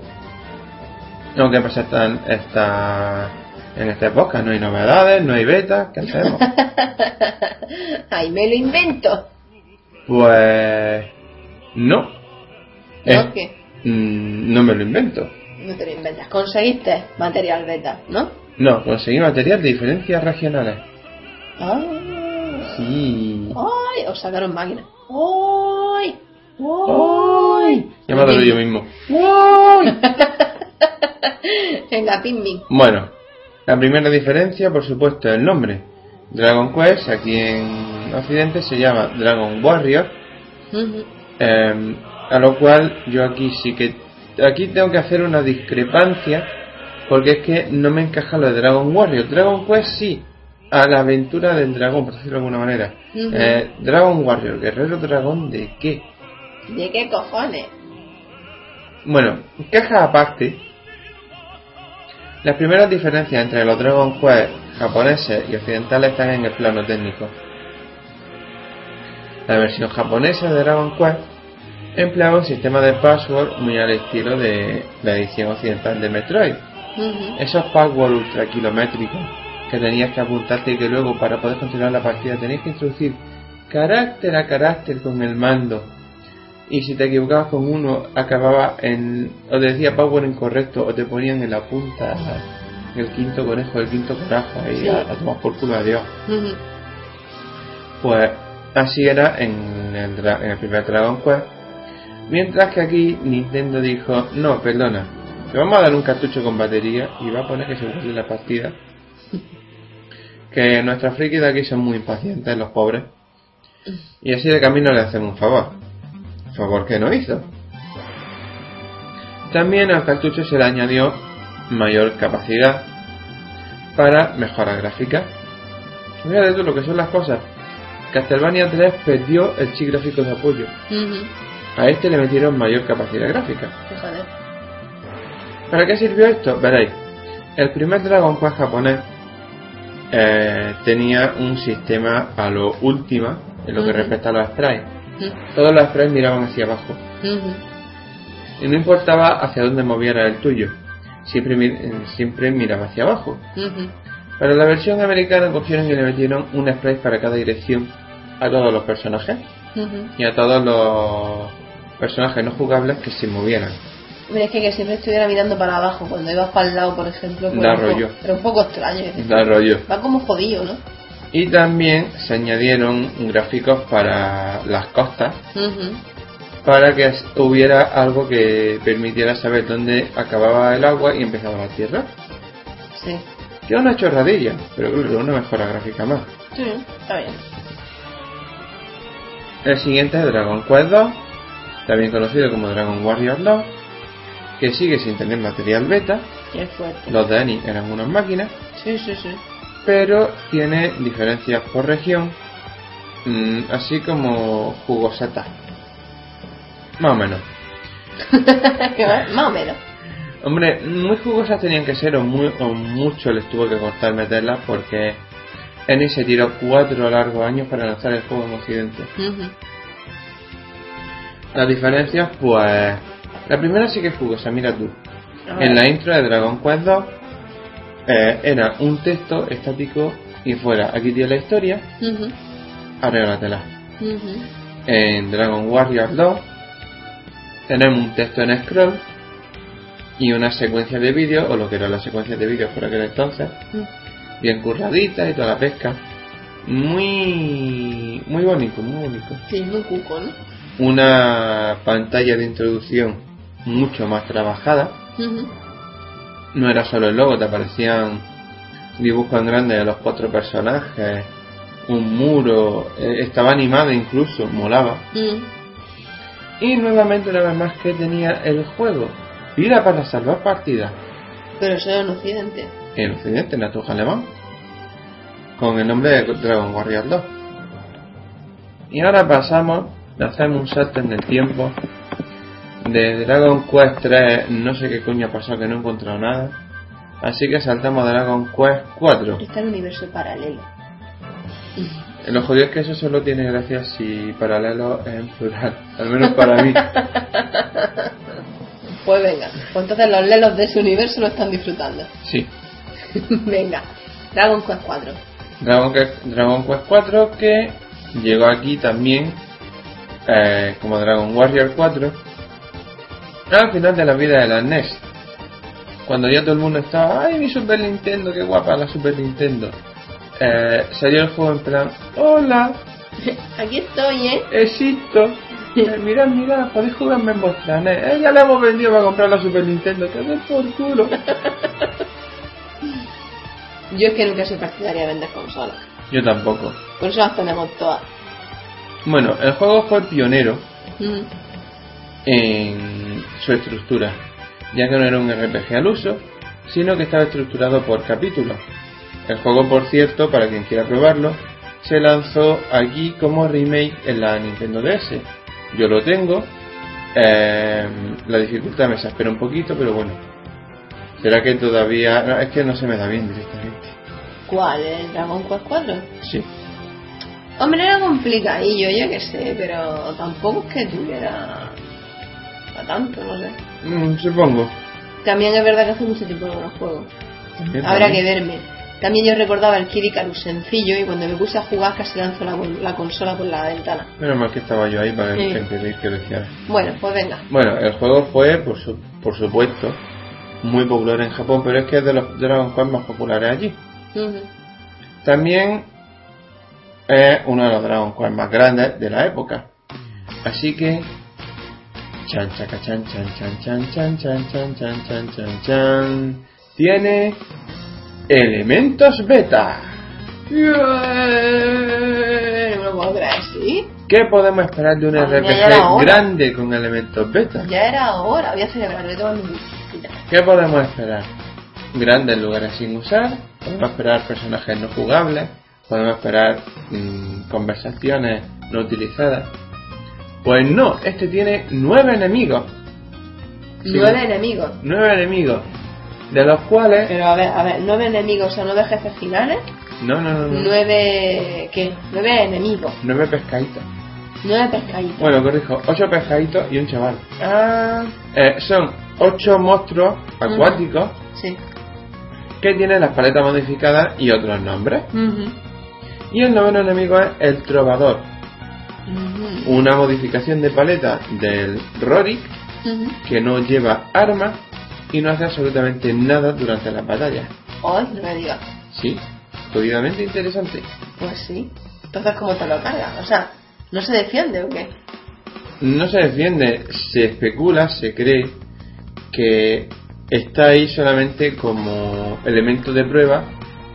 S1: Aunque pasa están esta, en esta época, no hay novedades, no hay betas, ¿qué hacemos? [laughs]
S2: Ay, me lo invento.
S1: Pues no.
S2: ¿No? ¿Qué?
S1: mm, no me lo invento.
S2: No te lo inventas. Conseguiste material beta, ¿no?
S1: No, conseguí material de diferencias regionales.
S2: Ah.
S1: Sí.
S2: ¡Ay! Os sacaron máquina. ¡Ay!
S1: ¡Ay! Llamándolo yo mismo. [laughs]
S2: Venga, Pikmin.
S1: Bueno, la primera diferencia, por supuesto, es el nombre. Dragon Quest, aquí en Occidente, se llama Dragon Warrior. Eh, a lo cual yo aquí sí que. Aquí tengo que hacer una discrepancia. Porque es que no me encaja lo de Dragon Warrior. Dragon Quest sí. A la aventura del dragón, por decirlo de alguna manera. Eh, Dragon Warrior, guerrero dragón, ¿de qué?
S2: ¿De qué cojones?
S1: Bueno, caja aparte, las primeras diferencias entre los Dragon Quest japoneses y occidentales están en el plano técnico. La versión japonesa de Dragon Quest empleaba un sistema de password muy al estilo de la edición occidental de Metroid.
S2: Ujú.
S1: Esos passwords ultra kilométricos que tenías que apuntarte y que luego para poder continuar la partida tenías que introducir carácter a carácter con el mando. Y si te equivocabas con uno, acababa en. o te decía password incorrecto, o te ponían en la punta el quinto conejo, el quinto corajo, ahí
S2: Sí.
S1: a, a tomar por culo a Dios. Pues así era en el, en el primer Dragon Quest. Mientras que aquí Nintendo dijo, no, perdona, te vamos a dar un cartucho con batería y va a poner que se guarde la partida. [laughs] que nuestros frikis de aquí son muy impacientes, los pobres. Y así de camino le hacen un favor. Favor que no hizo. También al cartucho se le añadió mayor capacidad para mejoras gráficas. Fíjate tú lo que son las cosas. Castlevania 3 perdió el chip gráfico de apoyo. A este le metieron mayor capacidad gráfica.
S2: Fíjate.
S1: ¿Para qué sirvió esto? Veréis. El primer Dragon Quest japonés eh, tenía un sistema a lo última en lo que respecta a los sprites. Todos los sprites miraban hacia abajo. Y no importaba hacia dónde moviera el tuyo. siempre, siempre miraba hacia abajo. Para la versión americana cogieron y le metieron un sprite para cada dirección a todos los personajes y a todos los personajes no jugables que se movieran.
S2: Hombre, es que, que siempre estuviera mirando para abajo cuando ibas para el lado, por ejemplo. pues
S1: Da
S2: un poco-
S1: rollo.
S2: Era un poco extraño. es
S1: Da rollo.
S2: Va como jodido, ¿no?
S1: Y también se añadieron gráficos para las costas para que hubiera algo que permitiera saber dónde acababa el agua y empezaba la tierra.
S2: Sí.
S1: Que es una chorradilla, pero claro, una mejora gráfica más.
S2: Sí, está bien.
S1: El siguiente es Dragon Quest 2, también conocido como Dragon Warrior 2, que sigue sin tener material beta.
S2: Qué fuerte.
S1: Los de Ani eran unas máquinas,
S2: Sí, sí, sí.
S1: pero tiene diferencias por región, mm, así como jugoseta. Más o menos. [laughs]
S2: Más o menos.
S1: Hombre, muy jugosas tenían que ser o, muy, o mucho les tuvo que costar meterlas porque Eni se tiró cuatro largos años para lanzar el juego en Occidente.
S2: Ujú.
S1: Las diferencias, pues... La primera sí que es jugosa, mira tú. En la intro de Dragon Quest 2 eh, era un texto estático y fuera, aquí tiene la historia, arréglatela.
S2: Ujú.
S1: En Dragon Warrior 2 tenemos un texto en scroll y una secuencia de vídeos, o lo que era la secuencia de vídeos por aquel entonces, bien curradita y toda la pesca. Muy, muy bonito, muy bonito.
S2: Sí, muy cuco, ¿no?
S1: Una pantalla de introducción mucho más trabajada. No era solo el logo, te aparecían dibujos en grande de los cuatro personajes, un muro, eh, estaba animada incluso, molaba.
S2: Mm.
S1: Y nuevamente una vez más que tenía el juego. Vida para salvar partidas.
S2: Pero eso era en Occidente.
S1: En Occidente, en la tuja alemán. Con el nombre de Dragon Warrior 2. Y ahora pasamos, hacemos un salto en el tiempo. De Dragon Quest 3, no sé qué coño ha pasado que no he encontrado nada. Así que saltamos a Dragon Quest 4.
S2: Está el universo paralelo. [laughs]
S1: Lo jodido es que eso solo tiene gracia si paralelo es en plural. Al menos para mí. [laughs]
S2: Pues venga, pues entonces los lelos de ese universo lo están disfrutando.
S1: Sí. [laughs]
S2: venga, Dragon Quest 4.
S1: Dragon Quest, Dragon Quest 4 que llegó aquí también eh, como Dragon Warrior 4 al final de la vida de la NES cuando ya todo el mundo estaba ay mi Super Nintendo qué guapa la Super Nintendo eh, salió el juego en plan hola [laughs]
S2: Aquí estoy, ¿eh?
S1: existo Mirad mirad podéis jugarme en vuestra NES eh, ya la hemos vendido para comprar la Super Nintendo que den por culo
S2: Yo es que nunca soy partidaria de vender consolas.
S1: yo tampoco
S2: Por eso las tenemos todas.
S1: bueno el juego fue pionero
S2: Mm.
S1: en su estructura, ya que no era un RPG al uso, sino que estaba estructurado por capítulos. El juego, por cierto, para quien quiera probarlo, se lanzó aquí como remake en la Nintendo DS. Yo lo tengo, eh, la dificultad me exaspera un poquito, pero bueno. ¿Será que todavía.? no, es que no se me da bien directamente.
S2: ¿Cuál? ¿El Dragon Quest 4?
S1: Sí.
S2: Hombre, era complicadillo, yo que sé, pero tampoco es que tuviera a tanto, no sé.
S1: Mm, supongo.
S2: También es verdad que hace mucho tiempo que no lo juego.
S1: También,
S2: Habrá que verme. También yo recordaba el Kid Icarus sencillo y cuando me puse a jugar casi lanzó la, la consola por la ventana.
S1: Menos mal que estaba yo ahí para
S2: Sí.
S1: que lo hiciera.
S2: Bueno, pues venga.
S1: Bueno, el juego fue, por, su- por supuesto, muy popular en Japón, pero es que es de los Dragon Quest más populares allí. También es uno de los Dragon Quest más grandes de la época. Así que... Chan, chaca, chan, chan, chan, chan, chan, chan, chan, chan, chan, chan, chan. Tiene elementos beta. ¿Qué podemos esperar de un
S2: era
S1: RPG grande con elementos beta?
S2: Ya era hora, voy a celebrar, voy a tomar mi.
S1: ¿Qué podemos esperar? Grandes lugares sin usar, podemos esperar personajes no jugables, podemos esperar mm, conversaciones no utilizadas. Pues no, este tiene nueve enemigos. Sí.
S2: Nueve enemigos.
S1: Nueve enemigos. De los cuales...
S2: Pero a ver, a ver, nueve enemigos, o sea, nueve jefes finales,
S1: No, no, no, no.
S2: nueve... ¿qué? Nueve enemigos.
S1: Nueve pescaditos.
S2: Nueve pescaditos.
S1: Bueno, corrijo, ocho pescaditos y un chaval.
S2: Ah,
S1: Eh, son ocho monstruos acuáticos
S2: sí.
S1: que tienen las paletas modificadas y otros nombres. Y el noveno enemigo es el trovador, una modificación de paleta del Rorik que no lleva armas y no hace absolutamente nada durante las batallas.
S2: Ay, no me digas.
S1: Sí, jodidamente interesante.
S2: Pues sí. Entonces, ¿cómo te lo cargas? O sea, ¿no se defiende o qué?
S1: No se defiende, se especula, se cree que está ahí solamente como elemento de prueba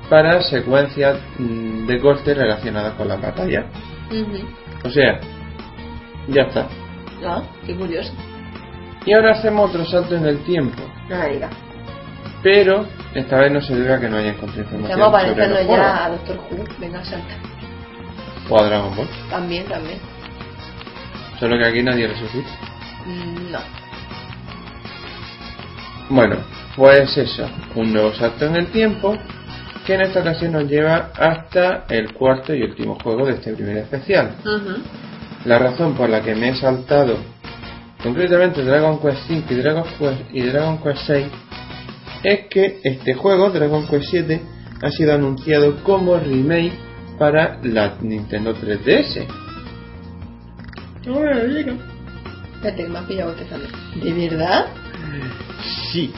S1: para secuencias mm, de corte relacionadas con la batalla.
S2: Ujú.
S1: O sea, ya está.
S2: Ah, qué curioso.
S1: Y ahora hacemos otro salto en el tiempo,
S2: No me digas.
S1: pero esta vez no se debe a que no haya encontrado información
S2: pareciendo
S1: los juegos.
S2: ya a Doctor Who. Venga, salta.
S1: o a Dragon Ball.
S2: También, también.
S1: Solo que aquí nadie resucita.
S2: Mm, No.
S1: Bueno, pues eso, un nuevo salto en el tiempo que en esta ocasión nos lleva hasta el cuarto y último juego de este primer especial.
S2: Ujú.
S1: La razón por la que me he saltado concretamente Dragon Quest V y Dragon Quest, y Dragon Quest 6 es que este juego, Dragon Quest 7, ha sido anunciado como remake para la Nintendo 3DS.
S2: Espérate, que me has pillado bostezando. ¿De verdad?
S1: Sí.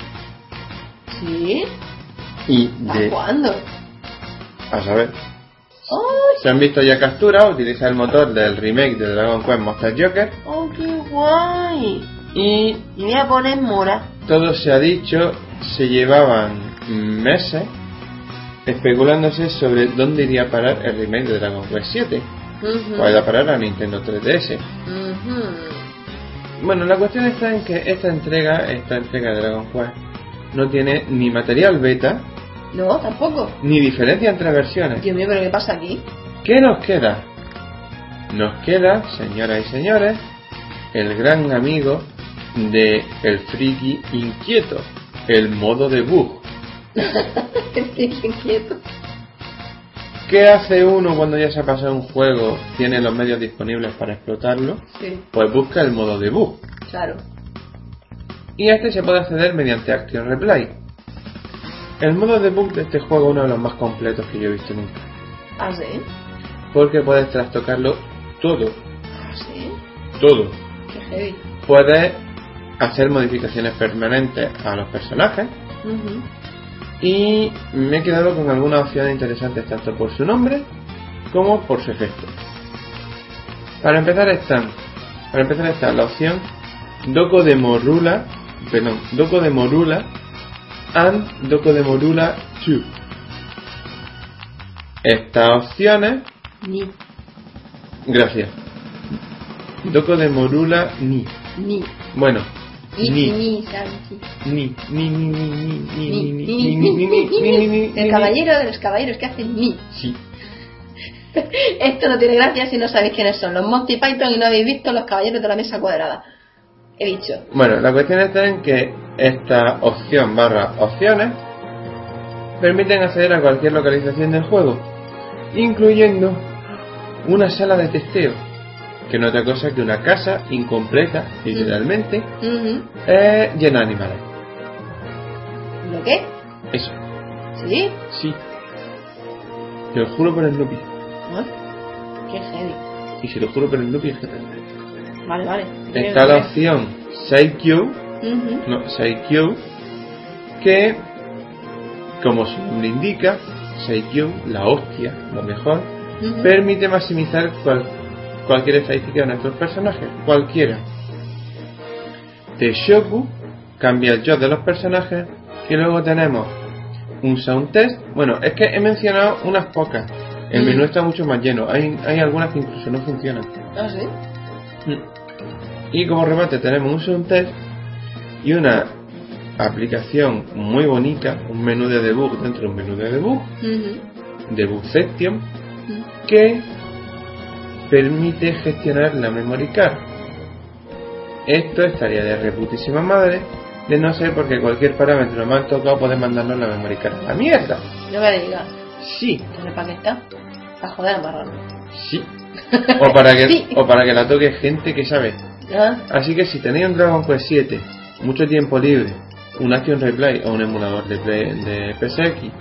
S2: ¿Sí?
S1: Y
S2: ¿A
S1: de...
S2: cuándo?
S1: A saber, Se han visto ya capturas, utiliza el motor del remake de Dragon Quest Monster Joker
S2: ¡Oh, qué guay!
S1: y
S2: Y voy a poner mora.
S1: todo se ha dicho, se llevaban meses especulándose sobre dónde iría a parar el remake de Dragon Quest 7.
S2: Ujú.
S1: O iría a parar a Nintendo 3DS.
S2: Ujú.
S1: Bueno, la cuestión está en que esta entrega, esta entrega de Dragon Quest, no tiene ni material beta,
S2: No, tampoco.
S1: ni diferencia entre versiones.
S2: Dios mío, pero ¿qué pasa aquí?
S1: ¿Qué nos queda? Nos queda, señoras y señores, el gran amigo de el friki inquieto, el modo de bug. [laughs]
S2: Estoy inquieto.
S1: ¿Qué hace uno cuando ya se ha pasado un juego, tiene los medios disponibles para explotarlo?
S2: Sí,
S1: Pues busca el modo de bug.
S2: claro.
S1: Y a este se puede acceder mediante Action Replay. El modo de bug de este juego es uno de los más completos que yo he visto nunca.
S2: ¿Ah, sí?
S1: Porque puedes trastocarlo todo,
S2: ¿Ah, sí?
S1: todo.
S2: Qué heavy.
S1: Puedes hacer modificaciones permanentes a los personajes.
S2: Ujú.
S1: Y me he quedado con algunas opciones interesantes tanto por su nombre como por su efecto. Para empezar están, para empezar está la opción Doko de Morula, perdón, Doko de Morula and Doko de Morula 2. Estas opciones,
S2: Ni,
S1: gracias. Doko de Morula ni.
S2: ni.
S1: Bueno,
S2: Ni,
S1: ni,
S2: ni,
S1: ni, ni, ni, ni, ni, ni,
S2: Ni,
S1: ni,
S2: ni,
S1: ni, ni, ni, ni, ni, ni, ni,
S2: El caballero de los caballeros que hacen ni.
S1: Sí.
S2: Esto no tiene gracia si no sabéis quiénes son los Monty Python y no habéis visto los caballeros de la mesa cuadrada. He dicho.
S1: Bueno, la cuestión está en que esta opción barra opciones permiten acceder a cualquier localización del juego, incluyendo una sala de testeo, que no es otra cosa que una casa incompleta, literalmente, eh, llena de animales.
S2: ¿Lo qué?
S1: Eso,
S2: ¿Sí?
S1: sí. Te lo juro por el Nupi.
S2: Ah, Qué heavy.
S1: Y si lo juro por el Nupi es que
S2: Vale, vale.
S1: Está la opción Saikyo,
S2: Ujú.
S1: no, Saikyo, que, como su nombre indica, Saikyo, la hostia, lo mejor, permite maximizar cual- cualquier estadística de nuestros personajes, cualquiera. Teishoku cambia el yo de los personajes y luego tenemos un sound test. Bueno, es que he mencionado unas pocas. El menú está mucho más lleno. Hay, hay algunas que incluso no funcionan.
S2: Ah, sí.
S1: Y como remate tenemos un sound test y una aplicación muy bonita, un menú de debug dentro de un menú de debug, debug section, que permite gestionar la memory card. Esto estaría de reputísima madre, de no ser porque cualquier parámetro mal tocado puede mandarnos la memory card a la mierda.
S2: No me digas.
S1: Sí,
S2: ¿para qué está? Para joder a marrano.
S1: sí. O para que,
S2: Sí.
S1: o para que la toque gente que sabe.
S2: Ah,
S1: Así que si tenéis un Dragon Quest 7, mucho tiempo libre, un Action Replay o un emulador de, Play- de PSX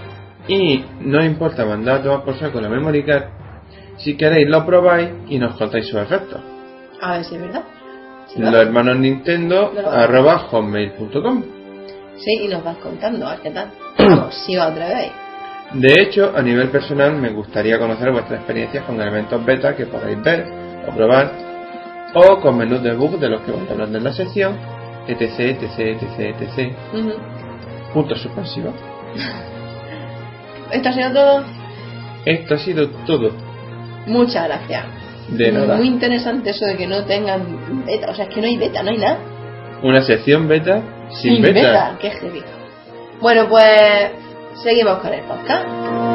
S1: y no importa mandar a tomar por saco la memory card, si queréis lo probáis y nos contáis sus efectos.
S2: a ver si es verdad. Si
S1: Los
S2: no,
S1: hermanos Nintendo
S2: No.
S1: arroba hotmail.com.
S2: Sí, y nos vas contando, a ver qué tal. Vamos, si os atrevéis.
S1: De hecho, a nivel personal me gustaría conocer vuestras experiencias con elementos beta que podáis ver o probar o con menús de bug de los que vamos a hablar en la sección, etc, etc, etc, etc.
S2: Ujú.
S1: Puntos suspensivos.
S2: Esto ha sido todo.
S1: Esto ha sido todo.
S2: Muchas gracias.
S1: De nada.
S2: Muy interesante eso de que no tengan beta. O sea, es que no hay beta, no hay nada.
S1: Una sección beta sin, beta.
S2: Qué heavy. Bueno, pues Seguimos con el podcast.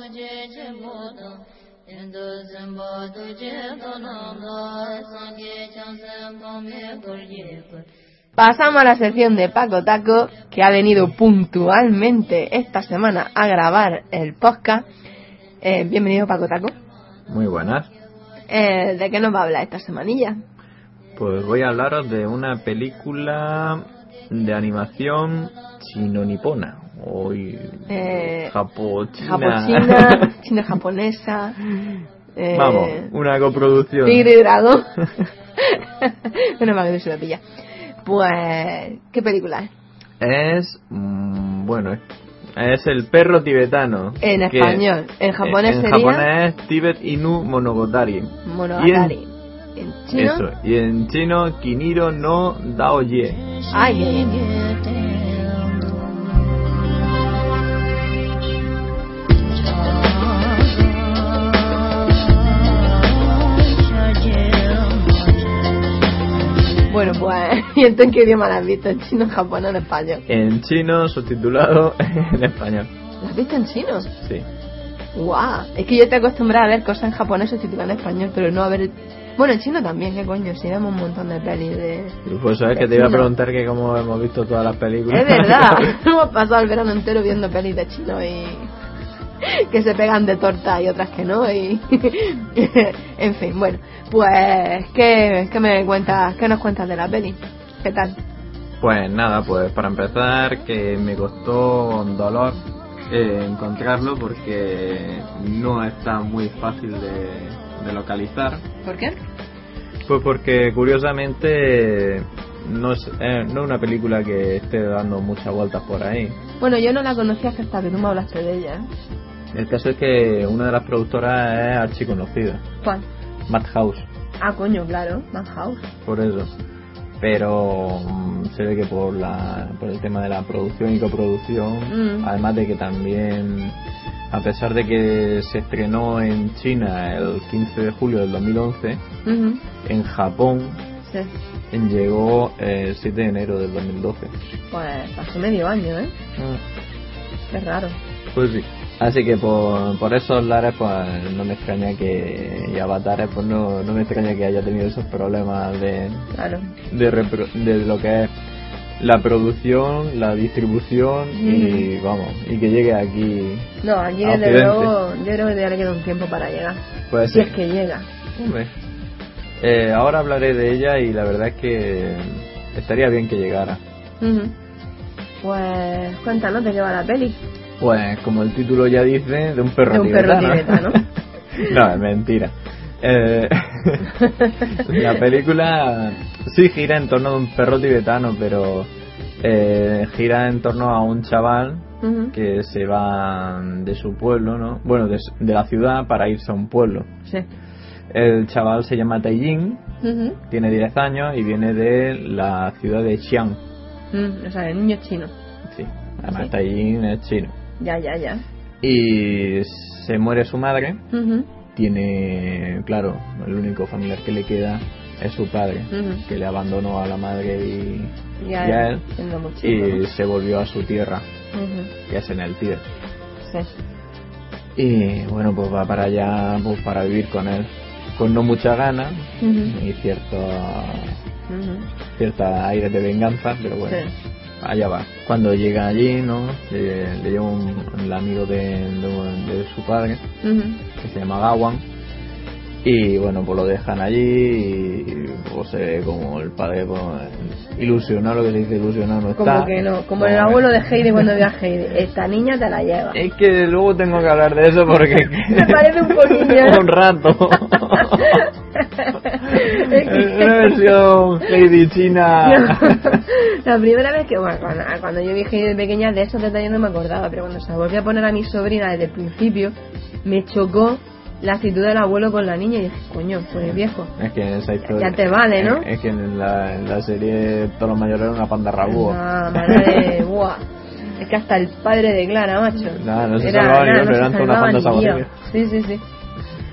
S2: ཁས ཁས ཁས Pasamos a la sección de Paco Taco, que ha venido puntualmente esta semana a grabar el podcast. Eh, bienvenido, Paco Taco.
S3: Muy buenas.
S2: Eh, ¿De qué nos va a hablar esta semanilla?
S3: Pues voy a hablaros de una película de animación chino-nipona. O
S2: Eh,
S3: japo-china.
S2: Japochina, [laughs] china japonesa. eh,
S3: Vamos, una coproducción.
S2: Tigre y dragón. [laughs] Menos mal que no se lo pilla. Pues, ¿qué película es?
S3: Es. mm, bueno, es- es el perro tibetano.
S2: En español. En japonés
S3: en
S2: sería
S3: japonés es Tibet Inu Monogatari.
S2: Monogatari. En chino.
S3: Eso. Y en chino, Kiniro no Daoye.
S2: Ay, qué bien. Bueno, pues, [laughs] ¿y entonces en qué idioma la has visto? ¿En chino, en japonés o en español?
S3: En chino, subtitulado [laughs] en español.
S2: ¿La has visto en chino?
S3: Sí.
S2: ¡Guau! Es que yo te acostumbrado a ver cosas en japonés subtituladas en español, pero no a ver... Bueno, en chino también, ¿qué coño? Si vemos un montón de pelis de...
S3: Pues sabes que te iba a preguntar que cómo hemos visto todas las películas.
S2: Es verdad, [laughs] hemos pasado el verano entero viendo pelis de chino y... que se pegan de torta y otras que no y... en fin, bueno, pues... ¿qué, qué me cuentas? ¿Qué nos cuentas de la peli? ¿Qué tal?
S3: Pues nada, pues para empezar que me costó un dolor eh, encontrarlo porque no está muy fácil de, de localizar.
S2: ¿Por qué?
S3: Pues porque curiosamente no es, eh, no es una película que esté dando muchas vueltas por ahí.
S2: Bueno, yo no la conocía hasta que tú me hablaste de ella.
S3: El caso es que una de las productoras es archiconocida,
S2: ¿Cuál?
S3: Madhouse,
S2: Ah, coño, claro, Madhouse.
S3: por eso. Pero mm, se ve que por, la, por el tema de la producción y coproducción,
S2: Mm.
S3: además de que también, a pesar de que se estrenó en China el 15 de julio del 2011,
S2: Ujú,
S3: en Japón
S2: Sí.
S3: llegó eh, el 7 de enero del 2012.
S2: Pues pasó medio año, ¿eh? Qué raro.
S3: Pues sí. Así que por, por esos lares pues no me extraña que y avatares pues no, no me extraña que haya tenido esos problemas de,
S2: Claro.
S3: de, repro- de lo que es la producción, la distribución y vamos, y que llegue aquí.
S2: No, aquí desde luego yo creo que todavía le queda un tiempo para llegar.
S3: Pues
S2: Si
S3: sí.
S2: es que llega.
S3: Hombre. Eh, ahora hablaré de ella y la verdad es que estaría bien que llegara.
S2: Pues cuéntanos de qué va la peli.
S3: Pues como el título ya dice, de un perro
S2: De un perro
S3: tibetano.
S2: tibetano. [laughs]
S3: no, es mentira. Eh, [laughs] la película sí gira en torno a un perro tibetano, pero eh, gira en torno a un chaval que se va de su pueblo, ¿no? Bueno, de, la ciudad para irse a un pueblo.
S2: Sí.
S3: El chaval se llama Taijin,
S2: Ujú.
S3: tiene 10 años y viene de la ciudad de Xi'an.
S2: Mm, o sea, el niño chino.
S3: Sí, además
S2: Sí.
S3: Taijin es chino.
S2: Ya, ya, ya.
S3: Y se muere su madre, tiene, claro, el único familiar que le queda es su padre, que le abandonó a la madre y,
S2: Y a
S3: y a
S2: él, chico,
S3: y se volvió a su tierra, que es en el Tíbet.
S2: Sí.
S3: Y bueno, pues va para allá pues para vivir con él. Con no mucha ganas
S2: Ujú.
S3: y cierto cierta aire de venganza, pero bueno,
S2: Sí.
S3: Allá va. Cuando llega allí, ¿no? Le, le lleva un, el amigo de, de- de su padre,
S2: Ujú.
S3: que se llama Gawan, y bueno, pues lo dejan allí y pues se ve como el padre pues, ilusionado, lo que se dice ilusionado no está.
S2: Como que no, como el abuelo de Heidi cuando ve a [laughs] Heidi. Esta niña te la lleva.
S3: Es que luego tengo que hablar de eso porque... [laughs]
S2: Me parece un poquillo. [laughs]
S3: un rato. Una versión Heidi China.
S2: la primera vez que, bueno, cuando, cuando yo vi Heidi de pequeña, de esos detalles no me acordaba, pero cuando se volví a poner a mi sobrina desde el principio, me chocó la actitud del abuelo con la niña y dije, coño, pues el viejo.
S3: Es que en esa historia.
S2: Ya te vale, ¿no?
S3: Es, que en la, en la serie todos los mayores eran una panda rabúa.
S2: Manera de, buah. Es que hasta el padre de Clara, macho.
S3: Nada, no se
S2: nada,
S3: otro,
S2: se
S3: eran toda una panda saboría.
S2: Sí, sí, sí.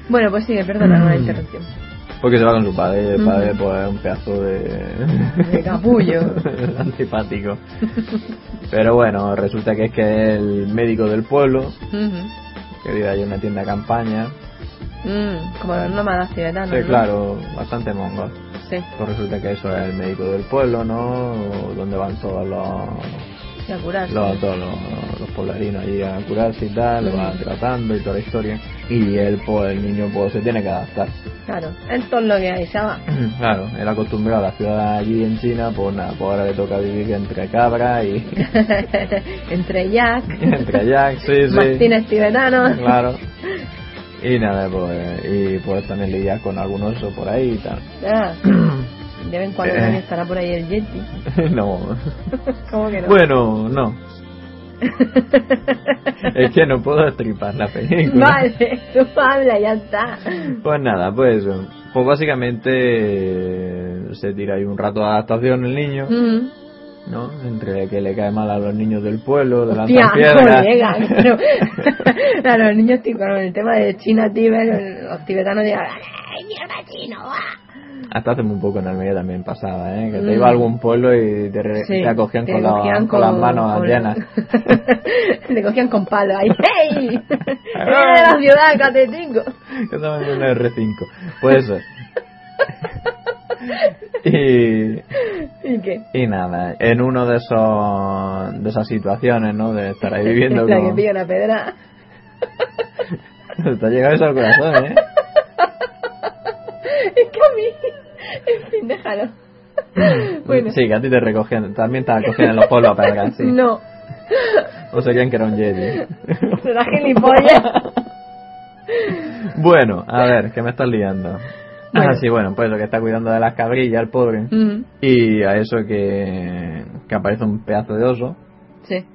S2: Bueno, pues sigue, perdona la interrupción.
S3: Porque se va con su padre. y El
S2: Ujú.
S3: padre, pues, es un pedazo de. [laughs]
S2: De capullo. [laughs]
S3: Antipático. Pero bueno, resulta que es que es el médico del pueblo, que vive ahí en una tienda de campaña.
S2: Mm, como los nómadas tibetanos.
S3: Sí,
S2: ¿no?
S3: claro, bastante mongol.
S2: Sí,
S3: Pues resulta que eso es el médico del pueblo, ¿no? Donde van todos los,
S2: sí, a curarse.
S3: los, todos los, los poblarinos allí a curarse y tal, lo van
S2: Ujú.
S3: tratando y toda la historia. Y él, pues, el niño, pues, se tiene que adaptar.
S2: Claro, es todo lo que hay, se va. [clears throat]
S3: Claro, él acostumbrado a la ciudad allí en China, pues nada, pues ahora le toca vivir entre cabras y [laughs]
S2: Entre Jack, [laughs]
S3: entre Jack, sí, sí.
S2: Martínez tibetanos.
S3: Claro. [laughs] Y nada, pues, y pues también lidiar con algún oso por ahí y tal.
S2: Ah, [coughs] de vez en cuando
S3: Eh.
S2: también estará por ahí el Yeti. [laughs]
S3: no. [laughs]
S2: ¿Cómo que no?
S3: Bueno, no. [laughs] es que no puedo estripar la película.
S2: Vale, tú habla, ya está.
S3: Pues nada, pues. Pues básicamente eh, se tira ahí un rato de adaptación el niño,
S2: Mm.
S3: ¿No? Entre que le cae mal a los niños del pueblo, de lanzan piedras. [laughs]
S2: colega, claro. [laughs] Claro, los niños tío, con el tema de China, Tíbet, los tibetanos dirán, ¡ay, mierda chino, va!
S3: Hasta hace muy poco en Almería también pasaba, ¿eh? Que te
S2: Mm.
S3: iba a algún pueblo y te, re-
S2: Sí,
S3: te acogían,
S2: te
S3: con, la-
S2: cogían
S3: con las manos
S2: con-
S3: llenas. [laughs]
S2: Te cogían con palo ahí. ¡Hey! ¡Eres de la ciudad, catetingo!
S3: que estaba en un R5. Pues eso. Y,
S2: ¿Y qué?
S3: y nada, en uno de esos de esas situaciones, ¿no? De estar ahí viviendo [laughs]
S2: La que pilla una pedra. [laughs]
S3: Te ha llegado eso al corazón, ¿eh? [laughs]
S2: Es que a mí... En fin, déjalo. Bueno.
S3: Sí, que a ti te recogían, también te acogían en los pueblos a pegar, sí.
S2: No.
S3: O se creían que era un Jedi.
S2: Será gilipollas.
S3: bueno, a ver, que me estás liando.
S2: Bueno.
S3: Ah, sí, bueno, pues lo que está cuidando de las cabrillas, el pobre.
S2: Mm,
S3: Y a eso que, que aparece un pedazo de oso.
S2: Sí.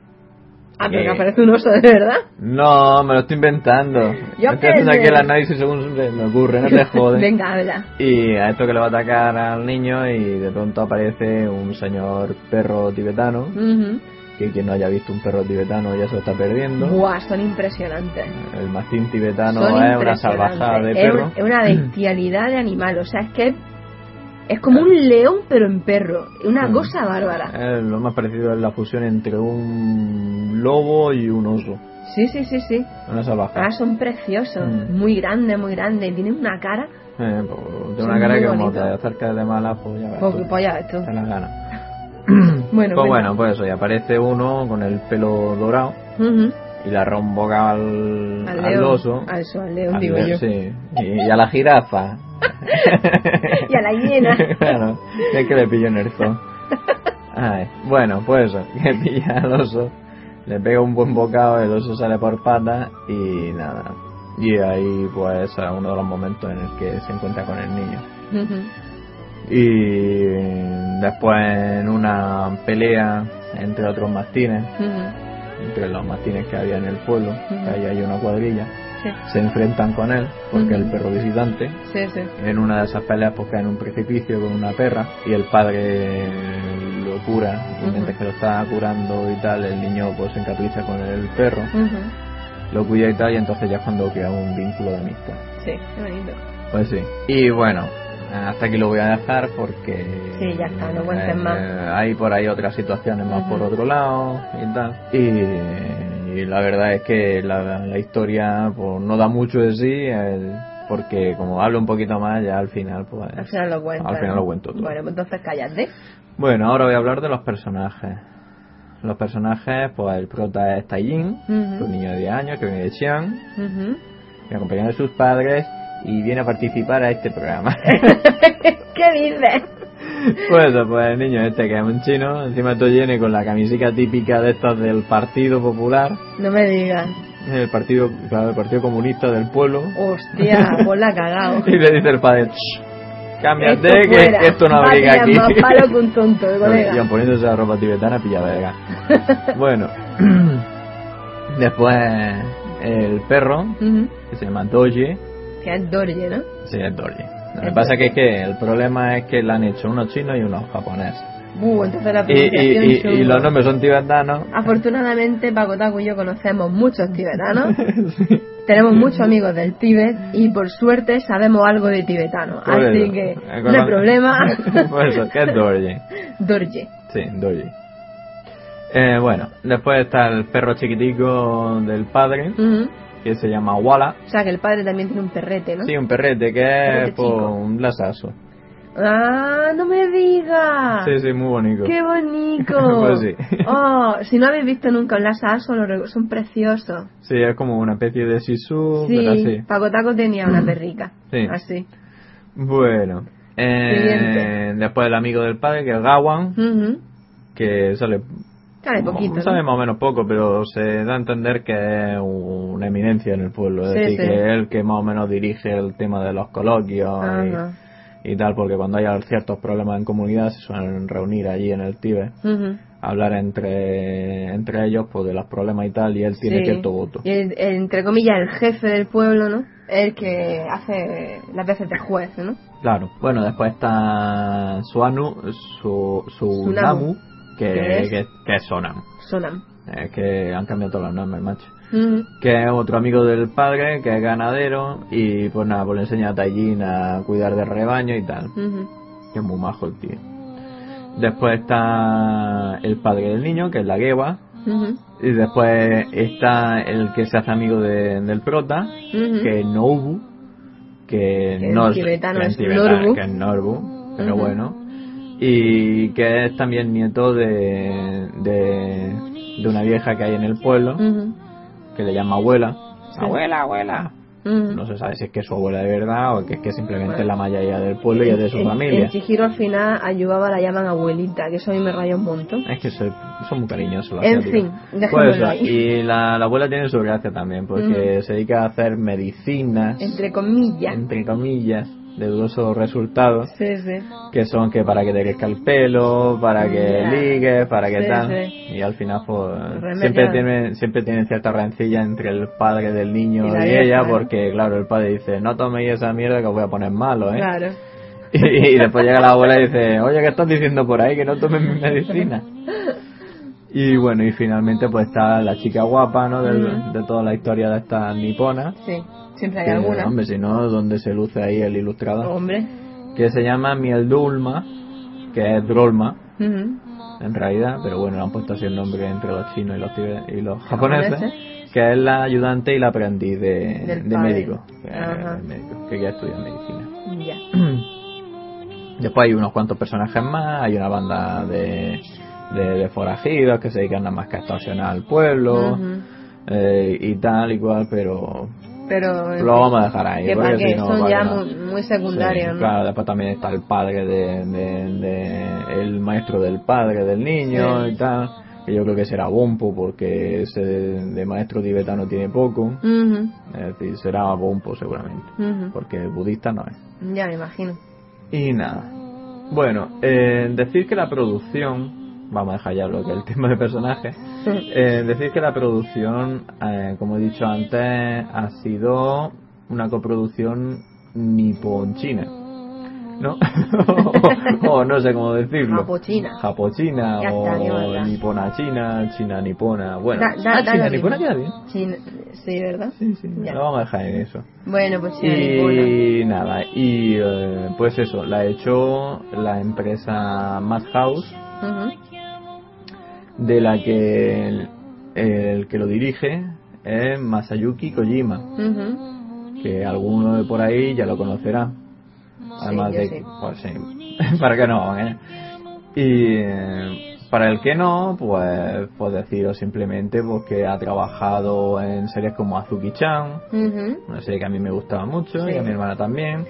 S2: Ah, pero
S3: Eh.
S2: que aparece un oso de verdad.
S3: No, me lo estoy inventando.
S2: Yo
S3: estoy haciendo aquí el análisis según se me ocurre, no te jodes. [laughs]
S2: Venga, habla.
S3: Y a esto que le va a atacar al niño y de pronto aparece un señor perro tibetano,
S2: Ujú.
S3: Que quien no haya visto un perro tibetano ya se lo está perdiendo.
S2: Buah, son impresionantes.
S3: El mastín tibetano
S2: son
S3: es una salvajada de
S2: Es
S3: perro.
S2: un- Es una [clears throat] bestialidad de animal. O sea, es que es como un león, pero en perro. Una
S3: Mm.
S2: cosa bárbara.
S3: Eh, lo más parecido es la fusión entre un lobo y un oso.
S2: Sí, sí, sí, sí.
S3: Una salvajada.
S2: Ah, son preciosos.
S3: Mm.
S2: Muy grandes, muy grandes. Tienen una cara.
S3: Eh, pues, tiene una cara que como
S2: bonitos.
S3: te acercas de mala, pues ya ves.
S2: Pues, pues ya ves tú.
S3: Te las ganas. [clears throat]
S2: Bueno,
S3: Pues bueno, pues eso, y aparece uno con el pelo dorado y le arroja un boca al,
S2: Al
S3: al oso.
S2: Al eso, al león,
S3: Al
S2: digo
S3: león,
S2: yo.
S3: Sí, y, y a la jirafa. [laughs]
S2: Y a la hiena. [laughs]
S3: claro, es que le pillo en el zoo. Ay, bueno, pues eso, que pilla al oso, le pega un buen bocado, el oso sale por pata y nada. Y ahí pues es uno de los momentos en el que se encuentra con el niño. Y después en una pelea entre otros mastines, entre los mastines que había en el pueblo, que
S2: Ujú.
S3: ahí hay una cuadrilla,
S2: Sí,
S3: se enfrentan con él, porque
S2: Ujú.
S3: el perro visitante,
S2: sí, sí.
S3: en una de esas peleas pues cae en un precipicio con una perra y el padre lo cura y mientras que lo está curando y tal el niño pues se encapricha con el perro lo cuida y tal y entonces ya es cuando crea un vínculo de amistad
S2: Sí, qué bonito.
S3: pues sí y bueno hasta aquí lo voy a dejar porque
S2: Sí, ya está, no cuentes más.
S3: hay por ahí otras situaciones más por otro lado y tal y, y la verdad es que la, la historia pues, no da mucho de sí, el- porque como hablo un poquito más, ya al final, pues.
S2: Al final lo cuento.
S3: Al final lo cuento todo.
S2: Bueno, pues entonces cállate.
S3: Bueno, ahora voy a hablar de los personajes. Los personajes, pues el prota es Taijin,
S2: Ujú.
S3: un niño de 10 años que viene de Xi'an,
S2: Ujú.
S3: que acompaña a sus padres y viene a participar a este programa. [laughs]
S2: ¿Qué dices?
S3: pues eso, pues el niño este que es un chino, encima todo lleno con la camisica típica de estos del Partido Popular,
S2: No me digas.
S3: el partido, claro, el partido comunista del pueblo,
S2: Hostia, pues la cagado. [laughs]
S3: y le dice el padre, "Shh, cámbiate
S2: Esto
S3: que, que esto no abriga
S2: Vaya,
S3: aquí.
S2: más palo que un [laughs] tonto, eh,
S3: Y
S2: colega.
S3: poniéndose la ropa tibetana pilla verga. bueno, [clears throat] después el perro,
S2: Ujú.
S3: que se llama Doji,
S2: Que es Dorje, ¿no?
S3: sí, es Doji. Lo que pasa que es que el problema es que le han hecho unos chinos y unos japoneses.
S2: Uh, entonces la
S3: Y, y, y- y los nombres son tibetanos.
S2: Afortunadamente, Paco Taco y yo conocemos muchos tibetanos. [laughs] Tenemos muchos amigos del Tíbet y por suerte sabemos algo de tibetano.
S3: Por
S2: Así
S3: eso.
S2: que no hay
S3: la-
S2: problema. [laughs]
S3: Por eso, que es Doji. [laughs]
S2: Dorje.
S3: Sí, Doji. Eh, bueno, después está el perro chiquitico del padre. Que se llama Wala.
S2: O sea que el padre también tiene un perrete, ¿no?
S3: Sí, un perrete que
S2: Perrete
S3: es un lasazo.
S2: Ah, no me digas.
S3: Sí, sí, muy bonito.
S2: ¡Qué bonito! [laughs]
S3: Pues sí. [laughs]
S2: Oh, si no habéis visto nunca un re- son preciosos.
S3: Sí, es como una especie de sisu,
S2: Sí,
S3: pero así.
S2: Paco Taco tenía una perrica. [clears throat]
S3: Sí.
S2: Así.
S3: Bueno. Eh, después el amigo del padre, que es Gawan,
S2: Ujú.
S3: que sale,
S2: Sale poquito. ¿no?
S3: sale más o menos poco, pero se da a entender que es una eminencia en el pueblo. Es
S2: Sí,
S3: decir,
S2: sí.
S3: que es el que más o menos dirige el tema de los coloquios y, y tal, porque cuando haya ciertos problemas en comunidad se suelen reunir allí en el Tíbet.
S2: Ujú.
S3: hablar entre entre ellos pues de los problemas y tal y él tiene
S2: Sí.
S3: cierto voto
S2: Y el- el- entre comillas, el jefe del pueblo, ¿no? El que hace las veces de juez, ¿no?
S3: claro bueno después está Suanu su su
S2: Sunamu.
S3: Que,
S2: ¿Qué es?
S3: que, que es Sonam.
S2: Sonam.
S3: es que han cambiado todos los nombres macho. Que es otro amigo del padre que es ganadero y pues nada pues le enseña a Taijin a cuidar del rebaño y tal. Que es muy majo el tío. Después está el padre del niño que es la Geva
S2: Ujú.
S3: y después está el que se hace amigo de- del prota que es Nobu, que, no
S2: tibetano
S3: que en
S2: es
S3: tibetano,
S2: Norbu.
S3: que es Norbu, pero bueno, y que es también nieto de, de, de una vieja que hay en el pueblo,
S2: Ujú.
S3: que le llama abuela.
S2: Sí.
S3: Abuela, abuela.
S2: Ujú.
S3: No se sabe si es que es su abuela de verdad o que es que simplemente es la mayoría del pueblo y es de su
S2: En-
S3: familia.
S2: En Chihiro al final ayudaba la llaman abuelita, que eso a mí me raya un montón.
S3: Es que se- son muy cariñosos los
S2: En
S3: asiáticos.
S2: fin,
S3: Pues eso,
S2: ahí.
S3: y la, la abuela tiene su gracia también, porque se dedica a hacer medicinas,
S2: Entre comillas.
S3: entre comillas, de dudosos resultados,
S2: Sí, sí.
S3: que son que para que te crezca el pelo, para que
S2: Ya.
S3: ligues, para que
S2: Sí,
S3: tal. Y al final, pues, siempre tiene, siempre tienen cierta rencilla entre el padre del niño
S2: Y
S3: y,
S2: la vieja,
S3: ella,
S2: ¿eh?
S3: porque, claro, el padre dice, no toméis esa mierda que os voy a poner malo, ¿eh?
S2: Claro. [laughs]
S3: Y, después llega la abuela y dice, oye, ¿qué estás diciendo por ahí? Que no tomes mi medicina. [laughs] Y bueno, y finalmente pues está la chica guapa, ¿no?
S2: Ujú.
S3: De toda la historia de esta nipona.
S2: Sí, siempre hay
S3: Que,
S2: alguna.
S3: Hombre, si no, donde se luce ahí el ilustrador.
S2: Hombre.
S3: Que se llama Mieldulma, que es Drolma, en realidad, pero bueno, le han puesto así el nombre entre los chinos y los, y los japoneses,
S2: Japoneses.
S3: que es la ayudante y la aprendiz de, de médico, que, es
S2: Ajá.
S3: médico, que ya estudia medicina. [clears throat] Después hay unos cuantos personajes más, hay una banda de, de, de forajidos que se dedican nada más que a extorsionar al pueblo eh, y tal y cual, pero
S2: Pero.
S3: lo vamos a dejar ahí.
S2: Que
S3: porque
S2: qué,
S3: si no,
S2: son ya
S3: que
S2: muy, muy secundarios,
S3: Sí,
S2: ¿no?
S3: Claro, después también está el padre de, de- de- el maestro del padre del niño
S2: Sí.
S3: y tal, que yo creo que será Bompo porque ese de, maestro tibetano tiene poco,
S2: Ujú,
S3: es decir, será Bompo seguramente,
S2: ujú.
S3: porque budista no es.
S2: Ya me imagino.
S3: Y nada. Bueno, eh, decir que la producción, vamos a dejar ya lo que es el tema de personajes, [laughs] eh, decir que la producción, eh, como he dicho antes, ha sido una coproducción nipon-china. ¿No? [laughs] o, no sé cómo decirlo.
S2: Japochina.
S3: Japochina
S2: Ya está, qué
S3: o
S2: maldad.
S3: nipona-china, china-nipona. Bueno,
S2: Da- da-
S3: ah,
S2: da
S3: china-nipona
S2: mismo.
S3: queda bien.
S2: Sí, sí, ¿verdad?
S3: Sí, sí,
S2: Ya.
S3: lo vamos a dejar en eso.
S2: Bueno, pues sí, ninguna.
S3: Y nada, y eh, pues eso, la ha hecho la empresa Madhouse,
S2: Ujú.
S3: De la que el que lo dirige es Masayuki Kojima, que alguno de por ahí ya lo conocerá. Además de
S2: sí.
S3: pues sí, [laughs] para que no, ¿eh? Y eh, para el que no, pues, pues deciros simplemente pues, que ha trabajado en series como Azuki-chan,
S2: Ujú.
S3: una serie que a mí me gustaba mucho y a mi hermana también.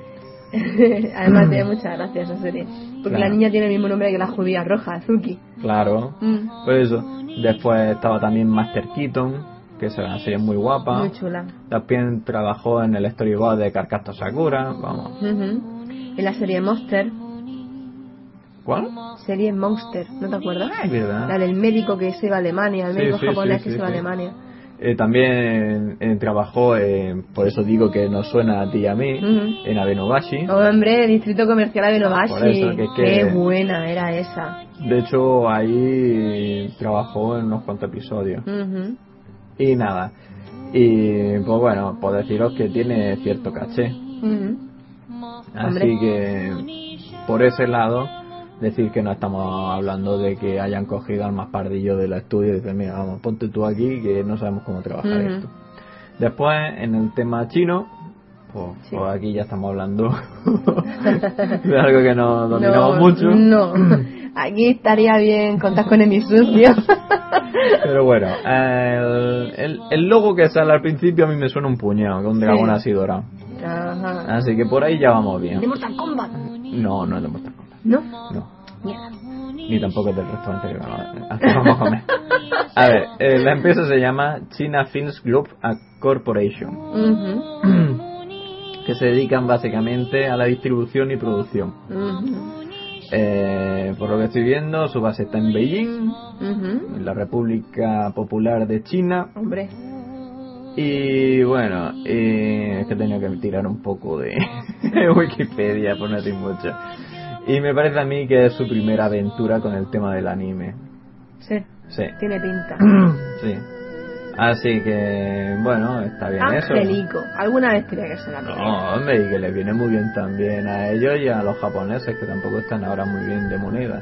S3: [laughs]
S2: Además tiene muchas gracias esa serie. Porque
S3: Claro.
S2: la niña tiene el mismo nombre que la judía roja, Azuki.
S3: Claro,
S2: Mm,
S3: pues eso. Después estaba también Master Keaton, que es una serie muy guapa.
S2: Muy chula.
S3: También trabajó en el storyboard de Carcasto Sakura, vamos.
S2: Ujú. En la serie Monster,
S3: ¿Cuál?
S2: serie Monster, ¿no te acuerdas?
S3: Ah, es verdad.
S2: La del médico que se va a Alemania, el
S3: Sí,
S2: médico
S3: sí,
S2: japonés
S3: sí,
S2: que se va a. Alemania.
S3: Eh, también eh, trabajó, eh, por eso digo que nos suena a ti y a mí,
S2: Ujú.
S3: en Abenobashi.
S2: Oh, hombre, Distrito Comercial Avenobashi.
S3: Por eso, que
S2: Qué buena era esa.
S3: De hecho, ahí trabajó en unos cuantos episodios. Y nada. Y pues bueno, pues deciros que tiene cierto caché. Así que por ese lado, decir que no estamos hablando de que hayan cogido al más pardillo del estudio y dicen, mira, vamos, ponte tú aquí que no sabemos cómo trabajar esto. Después, en el tema chino, pues,
S2: Sí.
S3: pues aquí ya estamos hablando [laughs] de algo que no dominamos
S2: no,
S3: mucho.
S2: No. Aquí estaría bien contar con el sucio. [laughs]
S3: Pero bueno, el, el, el logo que sale al principio a mí me suena un puñado, con un dragón
S2: Sí.
S3: así dorado.
S2: Ajá.
S3: Así que por ahí ya vamos bien.
S2: De Mortal Kombat.
S3: No, no es de Mortal Kombat.
S2: ¿No?
S3: Ni tampoco es del restaurante que vamos- que [laughs] vamos a comer. A ver, eh, la empresa se llama China Films Group Corporation, que se dedican básicamente a la distribución y producción. Eh, por lo que estoy viendo, su base está en Beijing, en la República Popular de China.
S2: Hombre.
S3: Y bueno, eh, es que he tenido que tirar un poco de [laughs] Wikipedia, por no decir mucho. Y me parece a mí que es su primera aventura con el tema del anime.
S2: Sí.
S3: Sí.
S2: Tiene pinta. [clears throat]
S3: Sí. Así que, bueno, está bien eso.
S2: Angelico. Alguna vez tenía que ser la
S3: No, hombre, y que les viene muy bien también a ellos y a los japoneses, que tampoco están ahora muy bien de moneda.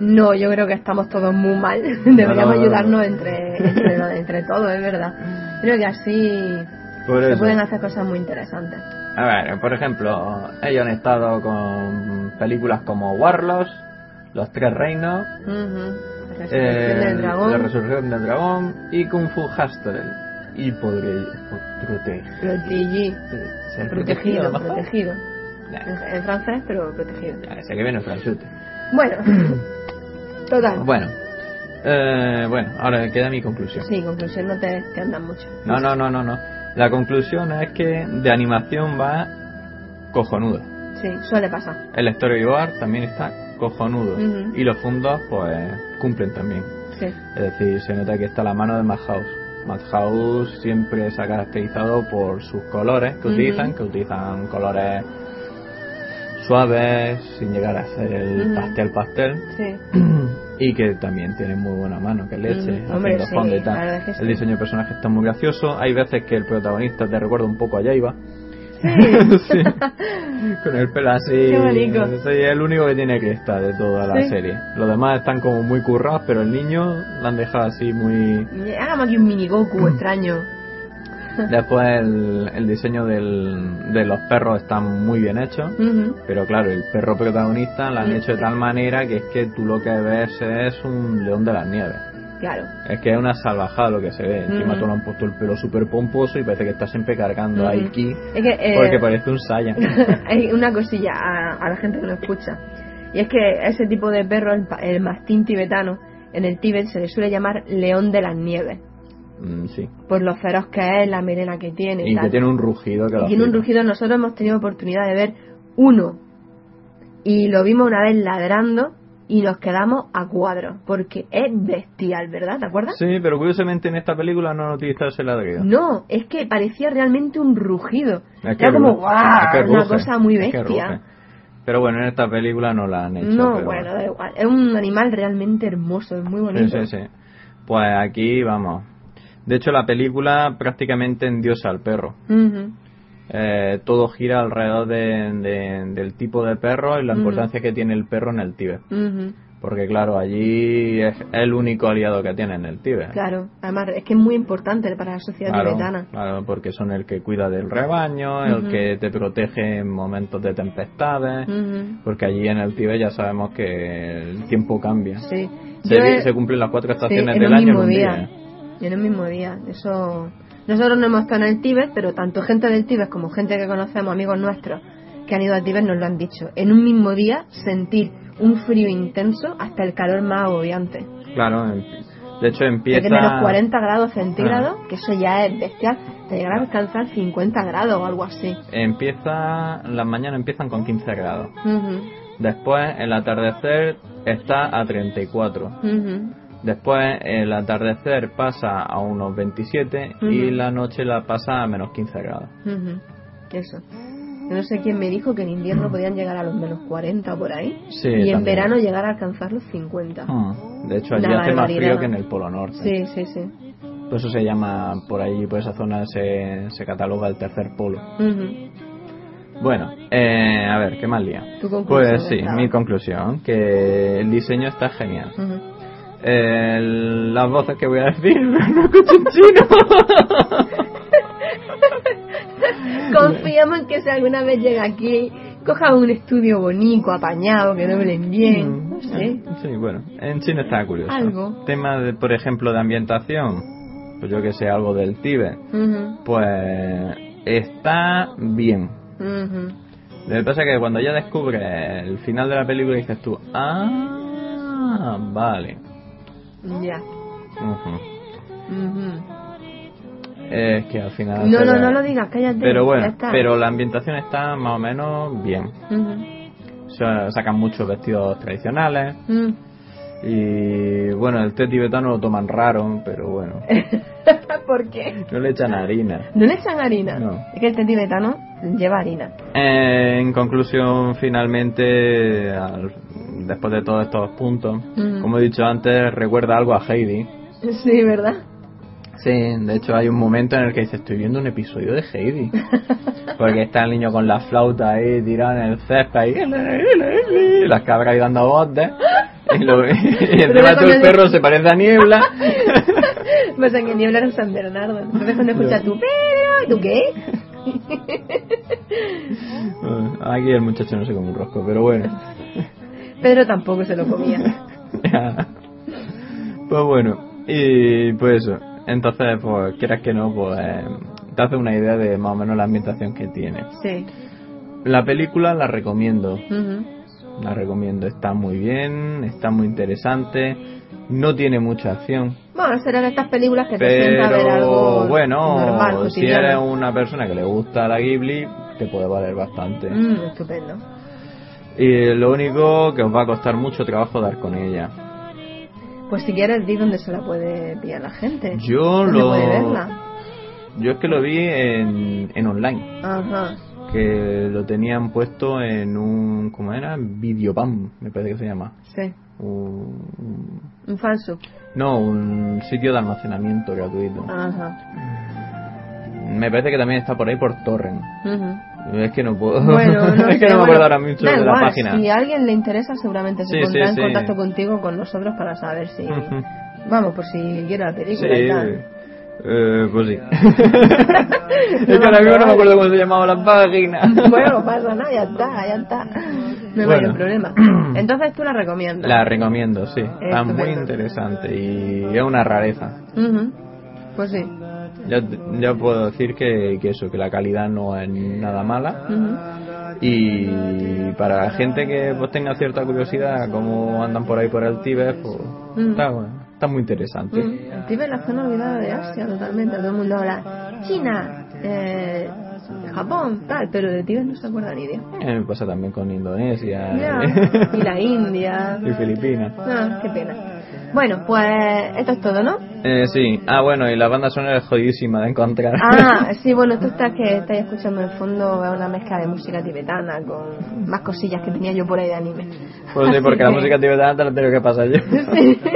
S2: No, yo creo que estamos todos muy mal. [laughs] Deberíamos
S3: No, no, no,
S2: ayudarnos
S3: no.
S2: entre, entre, entre todos, es verdad. Creo que así
S3: Por
S2: se
S3: eso.
S2: pueden hacer cosas muy interesantes.
S3: A ver, por ejemplo, ellos han estado con películas como Warlords, Los Tres Reinos,
S2: Ujú. La resurrección
S3: eh,
S2: del dragón.
S3: La Resurrección del Dragón y Kung Fu Hustle. Y podré... Proteger.
S2: Protegido,
S3: mejor.
S2: protegido.
S3: Nah,
S2: En, en francés, pero protegido.
S3: ya, Ese que viene franchute.
S2: Bueno. [coughs] Total.
S3: Bueno, eh, bueno, ahora queda mi conclusión.
S2: Sí, conclusión, no te, te andan mucho.
S3: No, no, no, no, no. La conclusión es que de animación va cojonudo.
S2: Sí, suele pasar.
S3: El storyboard también está cojonudo. Y los fondos, pues, cumplen también.
S2: Sí.
S3: Es decir, se nota que está la mano de Madhouse. Madhouse siempre se ha caracterizado por sus colores que utilizan, que utilizan colores suaves, sin llegar a ser el pastel pastel.
S2: Sí. [clears throat]
S3: y que también tiene muy buena mano, que leche,
S2: Mm, hombre,
S3: haciendo
S2: sí,
S3: y
S2: la
S3: tal.
S2: es que sí.
S3: El diseño de personaje está muy gracioso. Hay veces que el protagonista te recuerda un poco a Jaiba. Sí. [laughs] Con el pelo así. Soy el único que tiene cresta de toda la
S2: Sí.
S3: serie. Los demás están como muy currados, pero el niño lo han dejado así muy.
S2: Hagamos aquí un mini Goku [clears throat] extraño. [laughs]
S3: Después el, el diseño del, de los perros está muy bien hecho. Pero claro, el perro protagonista lo han hecho de tal manera que es que tú lo que ves es un león de las nieves.
S2: Claro.
S3: Es que es una salvajada lo que se ve. Encima
S2: Ujú.
S3: tú le han puesto el pelo súper pomposo y parece que está siempre cargando ahí ki.
S2: Es que, eh,
S3: Porque parece un Saiyan. [laughs]
S2: hay [laughs] una cosilla a, a la gente que lo escucha. Y es que ese tipo de perro, el, el mastín tibetano, en el Tíbet se le suele llamar león de las nieves.
S3: Mm, sí.
S2: Por lo feroz que es, la melena que tiene.
S3: Y
S2: tal.
S3: que tiene un rugido que
S2: Y tiene un rugido. Nosotros hemos tenido oportunidad de ver uno. Y lo vimos una vez ladrando y nos quedamos a cuadros. Porque es bestial, ¿verdad? ¿Te acuerdas?
S3: Sí, pero curiosamente en esta película no utilizado ese ladrido.
S2: No, es que parecía realmente un rugido.
S3: Es que
S2: Era como ¡guau!
S3: es que
S2: una cosa muy
S3: es que
S2: bestia.
S3: Pero bueno, en esta película no la han hecho.
S2: No,
S3: pero
S2: bueno, da igual. Es un animal realmente hermoso, es muy
S3: Sí,
S2: bonito.
S3: sí, sí. Pues aquí vamos. De hecho, la película prácticamente endiosa al perro. Eh, todo gira alrededor de- de- del tipo de perro y la importancia que tiene el perro en el Tíbet. Porque claro, allí es el único aliado que tienen el Tíbet.
S2: Claro, además es que es muy importante para la sociedad
S3: Claro,
S2: tibetana.
S3: claro, porque son el que cuida del rebaño, el que te protege en momentos de tempestades, porque allí en el Tíbet ya sabemos que el tiempo cambia.
S2: Sí.
S3: Se,
S2: Yo he-
S3: se cumplen las cuatro estaciones del año en un
S2: día.
S3: día.
S2: En un mismo día. Eso. Nosotros no hemos estado en el Tíbet, pero tanto gente del Tíbet como gente que conocemos, amigos nuestros, que han ido al Tíbet, nos lo han dicho. En un mismo día sentir un frío intenso hasta el calor más agobiante.
S3: Claro, de hecho empieza...
S2: De menos 40 grados centígrados,
S3: Ah.
S2: que eso ya es bestial, te llegará a alcanzar 50 grados o algo así.
S3: Empieza, las mañanas empiezan con 15 grados.
S2: Ujú,
S3: Después el atardecer está a 34.
S2: ujú.
S3: Después el atardecer pasa a unos 27 y
S2: Ujú.
S3: la noche la pasa a menos 15 grados.
S2: Ujú, Eso. Yo no sé quién me dijo que en invierno podían llegar a los menos 40 o por ahí.
S3: Sí,
S2: y en verano llegar a alcanzar los 50.
S3: Hmm. De hecho, allí hace más frío que en el Polo Norte.
S2: Sí, sí, sí.
S3: Por eso se llama, por allí, por esa zona, se, se cataloga el tercer polo.
S2: Ujú.
S3: Bueno, eh, a ver, ¿qué más lía?
S2: Tu conclusión,
S3: Pues sí, mi conclusión, que el diseño está genial.
S2: Ujú.
S3: Eh, las voces que voy a decir [laughs] no escucho en chino. [laughs]
S2: Confiamos en que si alguna vez llega aquí, coja un estudio bonito, apañado, que doblen bien. No sé.
S3: Sí, bueno, en China está curioso.
S2: Algo.
S3: Tema, de, por ejemplo, de ambientación, pues yo que sé, algo del Tíbet,
S2: Ujú,
S3: pues está bien.
S2: ujú.
S3: Lo que pasa es que cuando ya descubres el final de la película dices tú, ah, vale.
S2: Ya.
S3: Es que al final...
S2: No, no, no lo digas, cállate.
S3: Pero bueno,
S2: está.
S3: pero la ambientación está más o menos bien. O sea, sacan muchos vestidos tradicionales
S2: Mm.
S3: y bueno, el té tibetano lo toman raro, pero bueno, [laughs]
S2: ¿Por qué?
S3: no le echan harina.
S2: ¿No le echan harina?
S3: No.
S2: Es que el té tibetano lleva harina.
S3: Eh, en conclusión, finalmente, al- después de todos estos puntos,
S2: Ujú.
S3: como he dicho antes, recuerda algo a Heidi.
S2: Sí, ¿verdad?
S3: Sí, de hecho hay un momento en el que dice, estoy viendo un episodio de Heidi. [laughs] Porque está el niño con la flauta ahí tirado en el césped y las cabras ahí dando botes. Y, lo- y encima todo el perro se parece a niebla. [laughs]
S2: Pues en que niebla era San Bernardo. Entonces cuando escuchas tu pero, ¿tú qué? [laughs]
S3: Aquí el muchacho no se come un rosco, pero bueno.
S2: Pedro tampoco se lo comía. [laughs]
S3: Pues bueno, y pues eso. Entonces, pues quieras que no, pues eh, te hace una idea de más o menos la ambientación que tiene.
S2: Sí.
S3: La película la recomiendo.
S2: Ujú.
S3: La recomiendo, está muy bien, está muy interesante, no tiene mucha acción,
S2: Bueno, serán estas películas que te sientan a ver
S3: pero
S2: algo
S3: bueno,
S2: normal,
S3: si
S2: cotidiano.
S3: eres una persona que le gusta la Ghibli, te puede valer bastante.
S2: Mm, estupendo.
S3: Y lo único que os va a costar mucho trabajo dar con ella.
S2: Pues si quieres, di dónde se la puede pillar la gente.
S3: Yo
S2: ¿Dónde
S3: lo...
S2: puede verla?
S3: Yo es que lo vi en, en online,
S2: Ajá.
S3: que lo tenían puesto en un... ¿Cómo era? Videopam, me parece que se llama.
S2: Sí.
S3: Un-
S2: Un falso.
S3: no, un sitio de almacenamiento gratuito.
S2: Ajá.
S3: Me parece que también está por ahí por Torrent.
S2: Ujú.
S3: Es que no puedo.
S2: Bueno, no [laughs]
S3: es que
S2: sé,
S3: no me
S2: bueno,
S3: acuerdo ahora mucho de la página.
S2: Si a alguien le interesa, seguramente se
S3: Sí,
S2: pondrá
S3: sí,
S2: en
S3: sí.
S2: contacto contigo, con nosotros, para saber si. [laughs] Vamos, por si quiere la película y tal.
S3: eh, pues sí. [laughs] es que ahora mismo no me acuerdo cómo se llamaba la página.
S2: bueno, no pasa nada, ya está, ya está. No hay
S3: Bueno.
S2: problema. [clears throat] Entonces tú la recomiendas.
S3: La recomiendo, sí. Está muy interesante y es una rareza.
S2: Ujú. Pues sí.
S3: Ya, ya puedo decir que, que eso, que la calidad no es nada mala.
S2: Ujú.
S3: Y para la gente que pues tenga cierta curiosidad cómo andan por ahí por el Tíbet, pues
S2: Mm.
S3: está, bueno, está muy interesante.
S2: Mm, El Tíbet es la zona olvidada de Asia totalmente. Todo el mundo habla China, eh, Japón, tal, pero de Tíbet no se acuerda ni Dios.
S3: Eh, Me pasa también con Indonesia
S2: Ya, Y la India. [laughs]
S3: y Filipinas.
S2: Ah, qué pena. Bueno, pues esto es todo, ¿no?
S3: Eh, sí, ah bueno, y la banda sonora es jodidísima de encontrar.
S2: Ah, [laughs] sí, bueno, esto está que estáis escuchando en fondo es una mezcla de música tibetana con más cosillas que tenía yo por ahí de anime.
S3: Pues sí, porque la música tibetana te la tengo que pasar yo. [laughs]
S2: Sí. [laughs]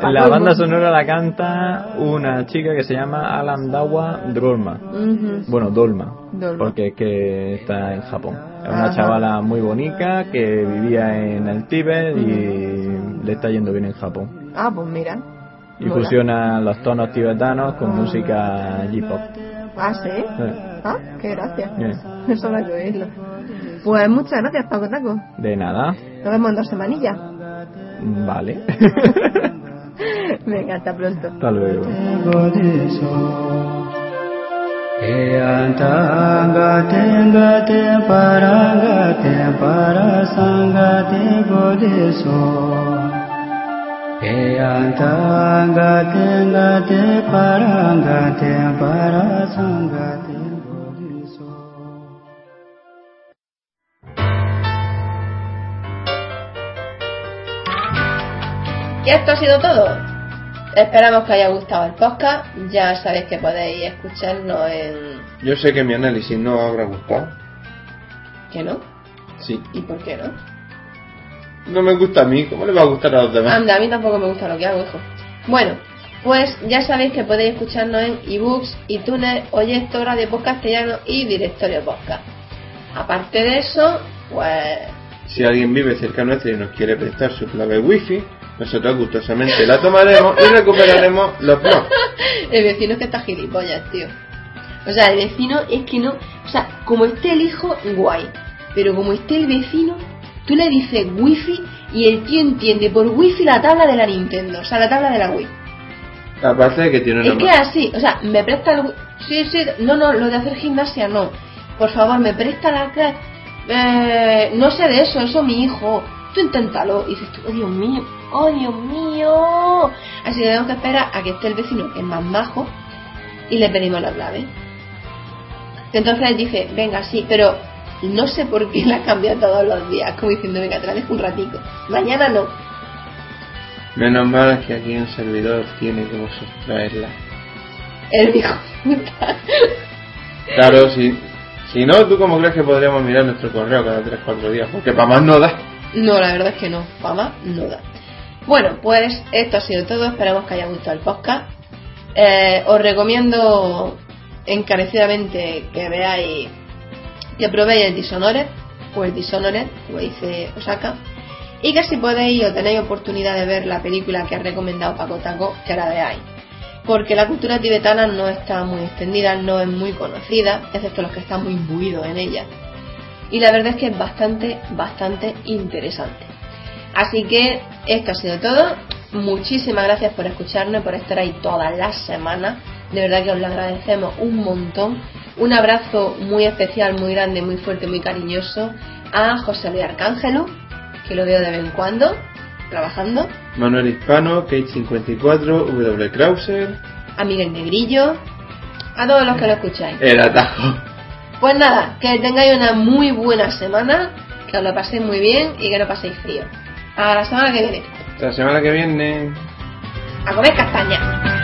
S3: La banda sonora la canta una chica que se llama Alan Dawa Drolma.
S2: Ujú.
S3: Bueno, Dolma,
S2: Dolma.
S3: porque es que está en Japón. Es una
S2: Ajá.
S3: chavala muy bonita que vivía en el Tíbet y le está yendo bien en Japón.
S2: Ah, pues mira.
S3: Y
S2: Mola.
S3: fusiona los tonos tibetanos con música J-pop.
S2: Ah, sí.
S3: Eh,
S2: Ah, qué gracia.
S3: bien. [laughs]
S2: Eso hay que oírlo. Pues muchas gracias, Paco Taco.
S3: De nada.
S2: Nos vemos en dos semanillas.
S3: Vale. [laughs]
S2: Venga, hasta pronto.
S3: Hasta luego.
S4: Parangate
S2: Y esto ha sido todo. Esperamos que haya gustado el podcast. Ya sabéis que podéis escucharnos en...
S1: Yo sé que mi análisis no habrá gustado.
S2: ¿Que no?
S1: Sí.
S2: ¿Y por qué no?
S1: No me gusta a mí, ¿cómo le va a gustar a los demás?
S2: Anda, a mí tampoco me gusta lo que hago, hijo. Bueno, pues ya sabéis que podéis escucharnos en ebooks, iTunes, Oyesto, Radio Castellano y Directorio Podcast. Aparte de eso, pues
S1: Si alguien vive cerca nuestro y nos quiere prestar su clave wifi, nosotros gustosamente la tomaremos y recuperaremos los blogs. [laughs]
S2: el vecino es que está gilipollas, tío. O sea, el vecino es que no... O sea, como esté el hijo, guay. Pero como esté el vecino, tú le dices wifi y el tío entiende por wifi la tabla de la Nintendo. O sea, la tabla de la Wii.
S1: Aparte de que tiene una
S2: Es que así, o sea, me presta el... Sí, sí, no, no, lo de hacer gimnasia no. Por favor, me presta la clase. Eh, no sé de eso, eso mi hijo. Tú inténtalo. Y dices tú, oh Dios mío, oh Dios mío. Así que tenemos que esperar a que esté el vecino, que es más majo, y le pedimos la clave. Entonces él dice, venga, sí, pero no sé por qué la cambia todos los días, como diciendo, venga, te la dejo un ratito. Mañana no.
S1: Menos mal que aquí un servidor tiene como sustraerla.
S2: Él dijo, puta.
S1: Claro, si, si no, ¿tú cómo crees que podríamos mirar nuestro correo cada 3-4 días? Porque para más no da.
S2: No, la verdad es que no. Para más, no da. Bueno, pues esto ha sido todo. Esperamos que haya gustado el podcast. Eh, os recomiendo encarecidamente que veáis, que probéis el Dishonored, o el Dishonored, como dice Osaka. Y que si podéis o tenéis oportunidad de ver la película que ha recomendado Paco Taco, que la veáis. Porque la cultura tibetana no está muy extendida, no es muy conocida, excepto los que están muy imbuidos en ella y la verdad es que es bastante, bastante interesante. Así que esto ha sido todo. Muchísimas gracias por escucharnos, por estar ahí todas las semanas. De verdad que os lo agradecemos un montón. Un abrazo muy especial, muy grande, muy fuerte, muy cariñoso a José Luis Arcángelo, que lo veo de vez en cuando, trabajando.
S1: Manuel Hispano, Kate54, W. Krauser,
S2: A Miguel Negrillo, a todos los que lo escucháis.
S1: el atajo.
S2: Pues nada, que tengáis una muy buena semana, que os lo paséis muy bien y que no paséis frío. A la semana que viene.
S1: La semana que viene.
S2: A comer castaña.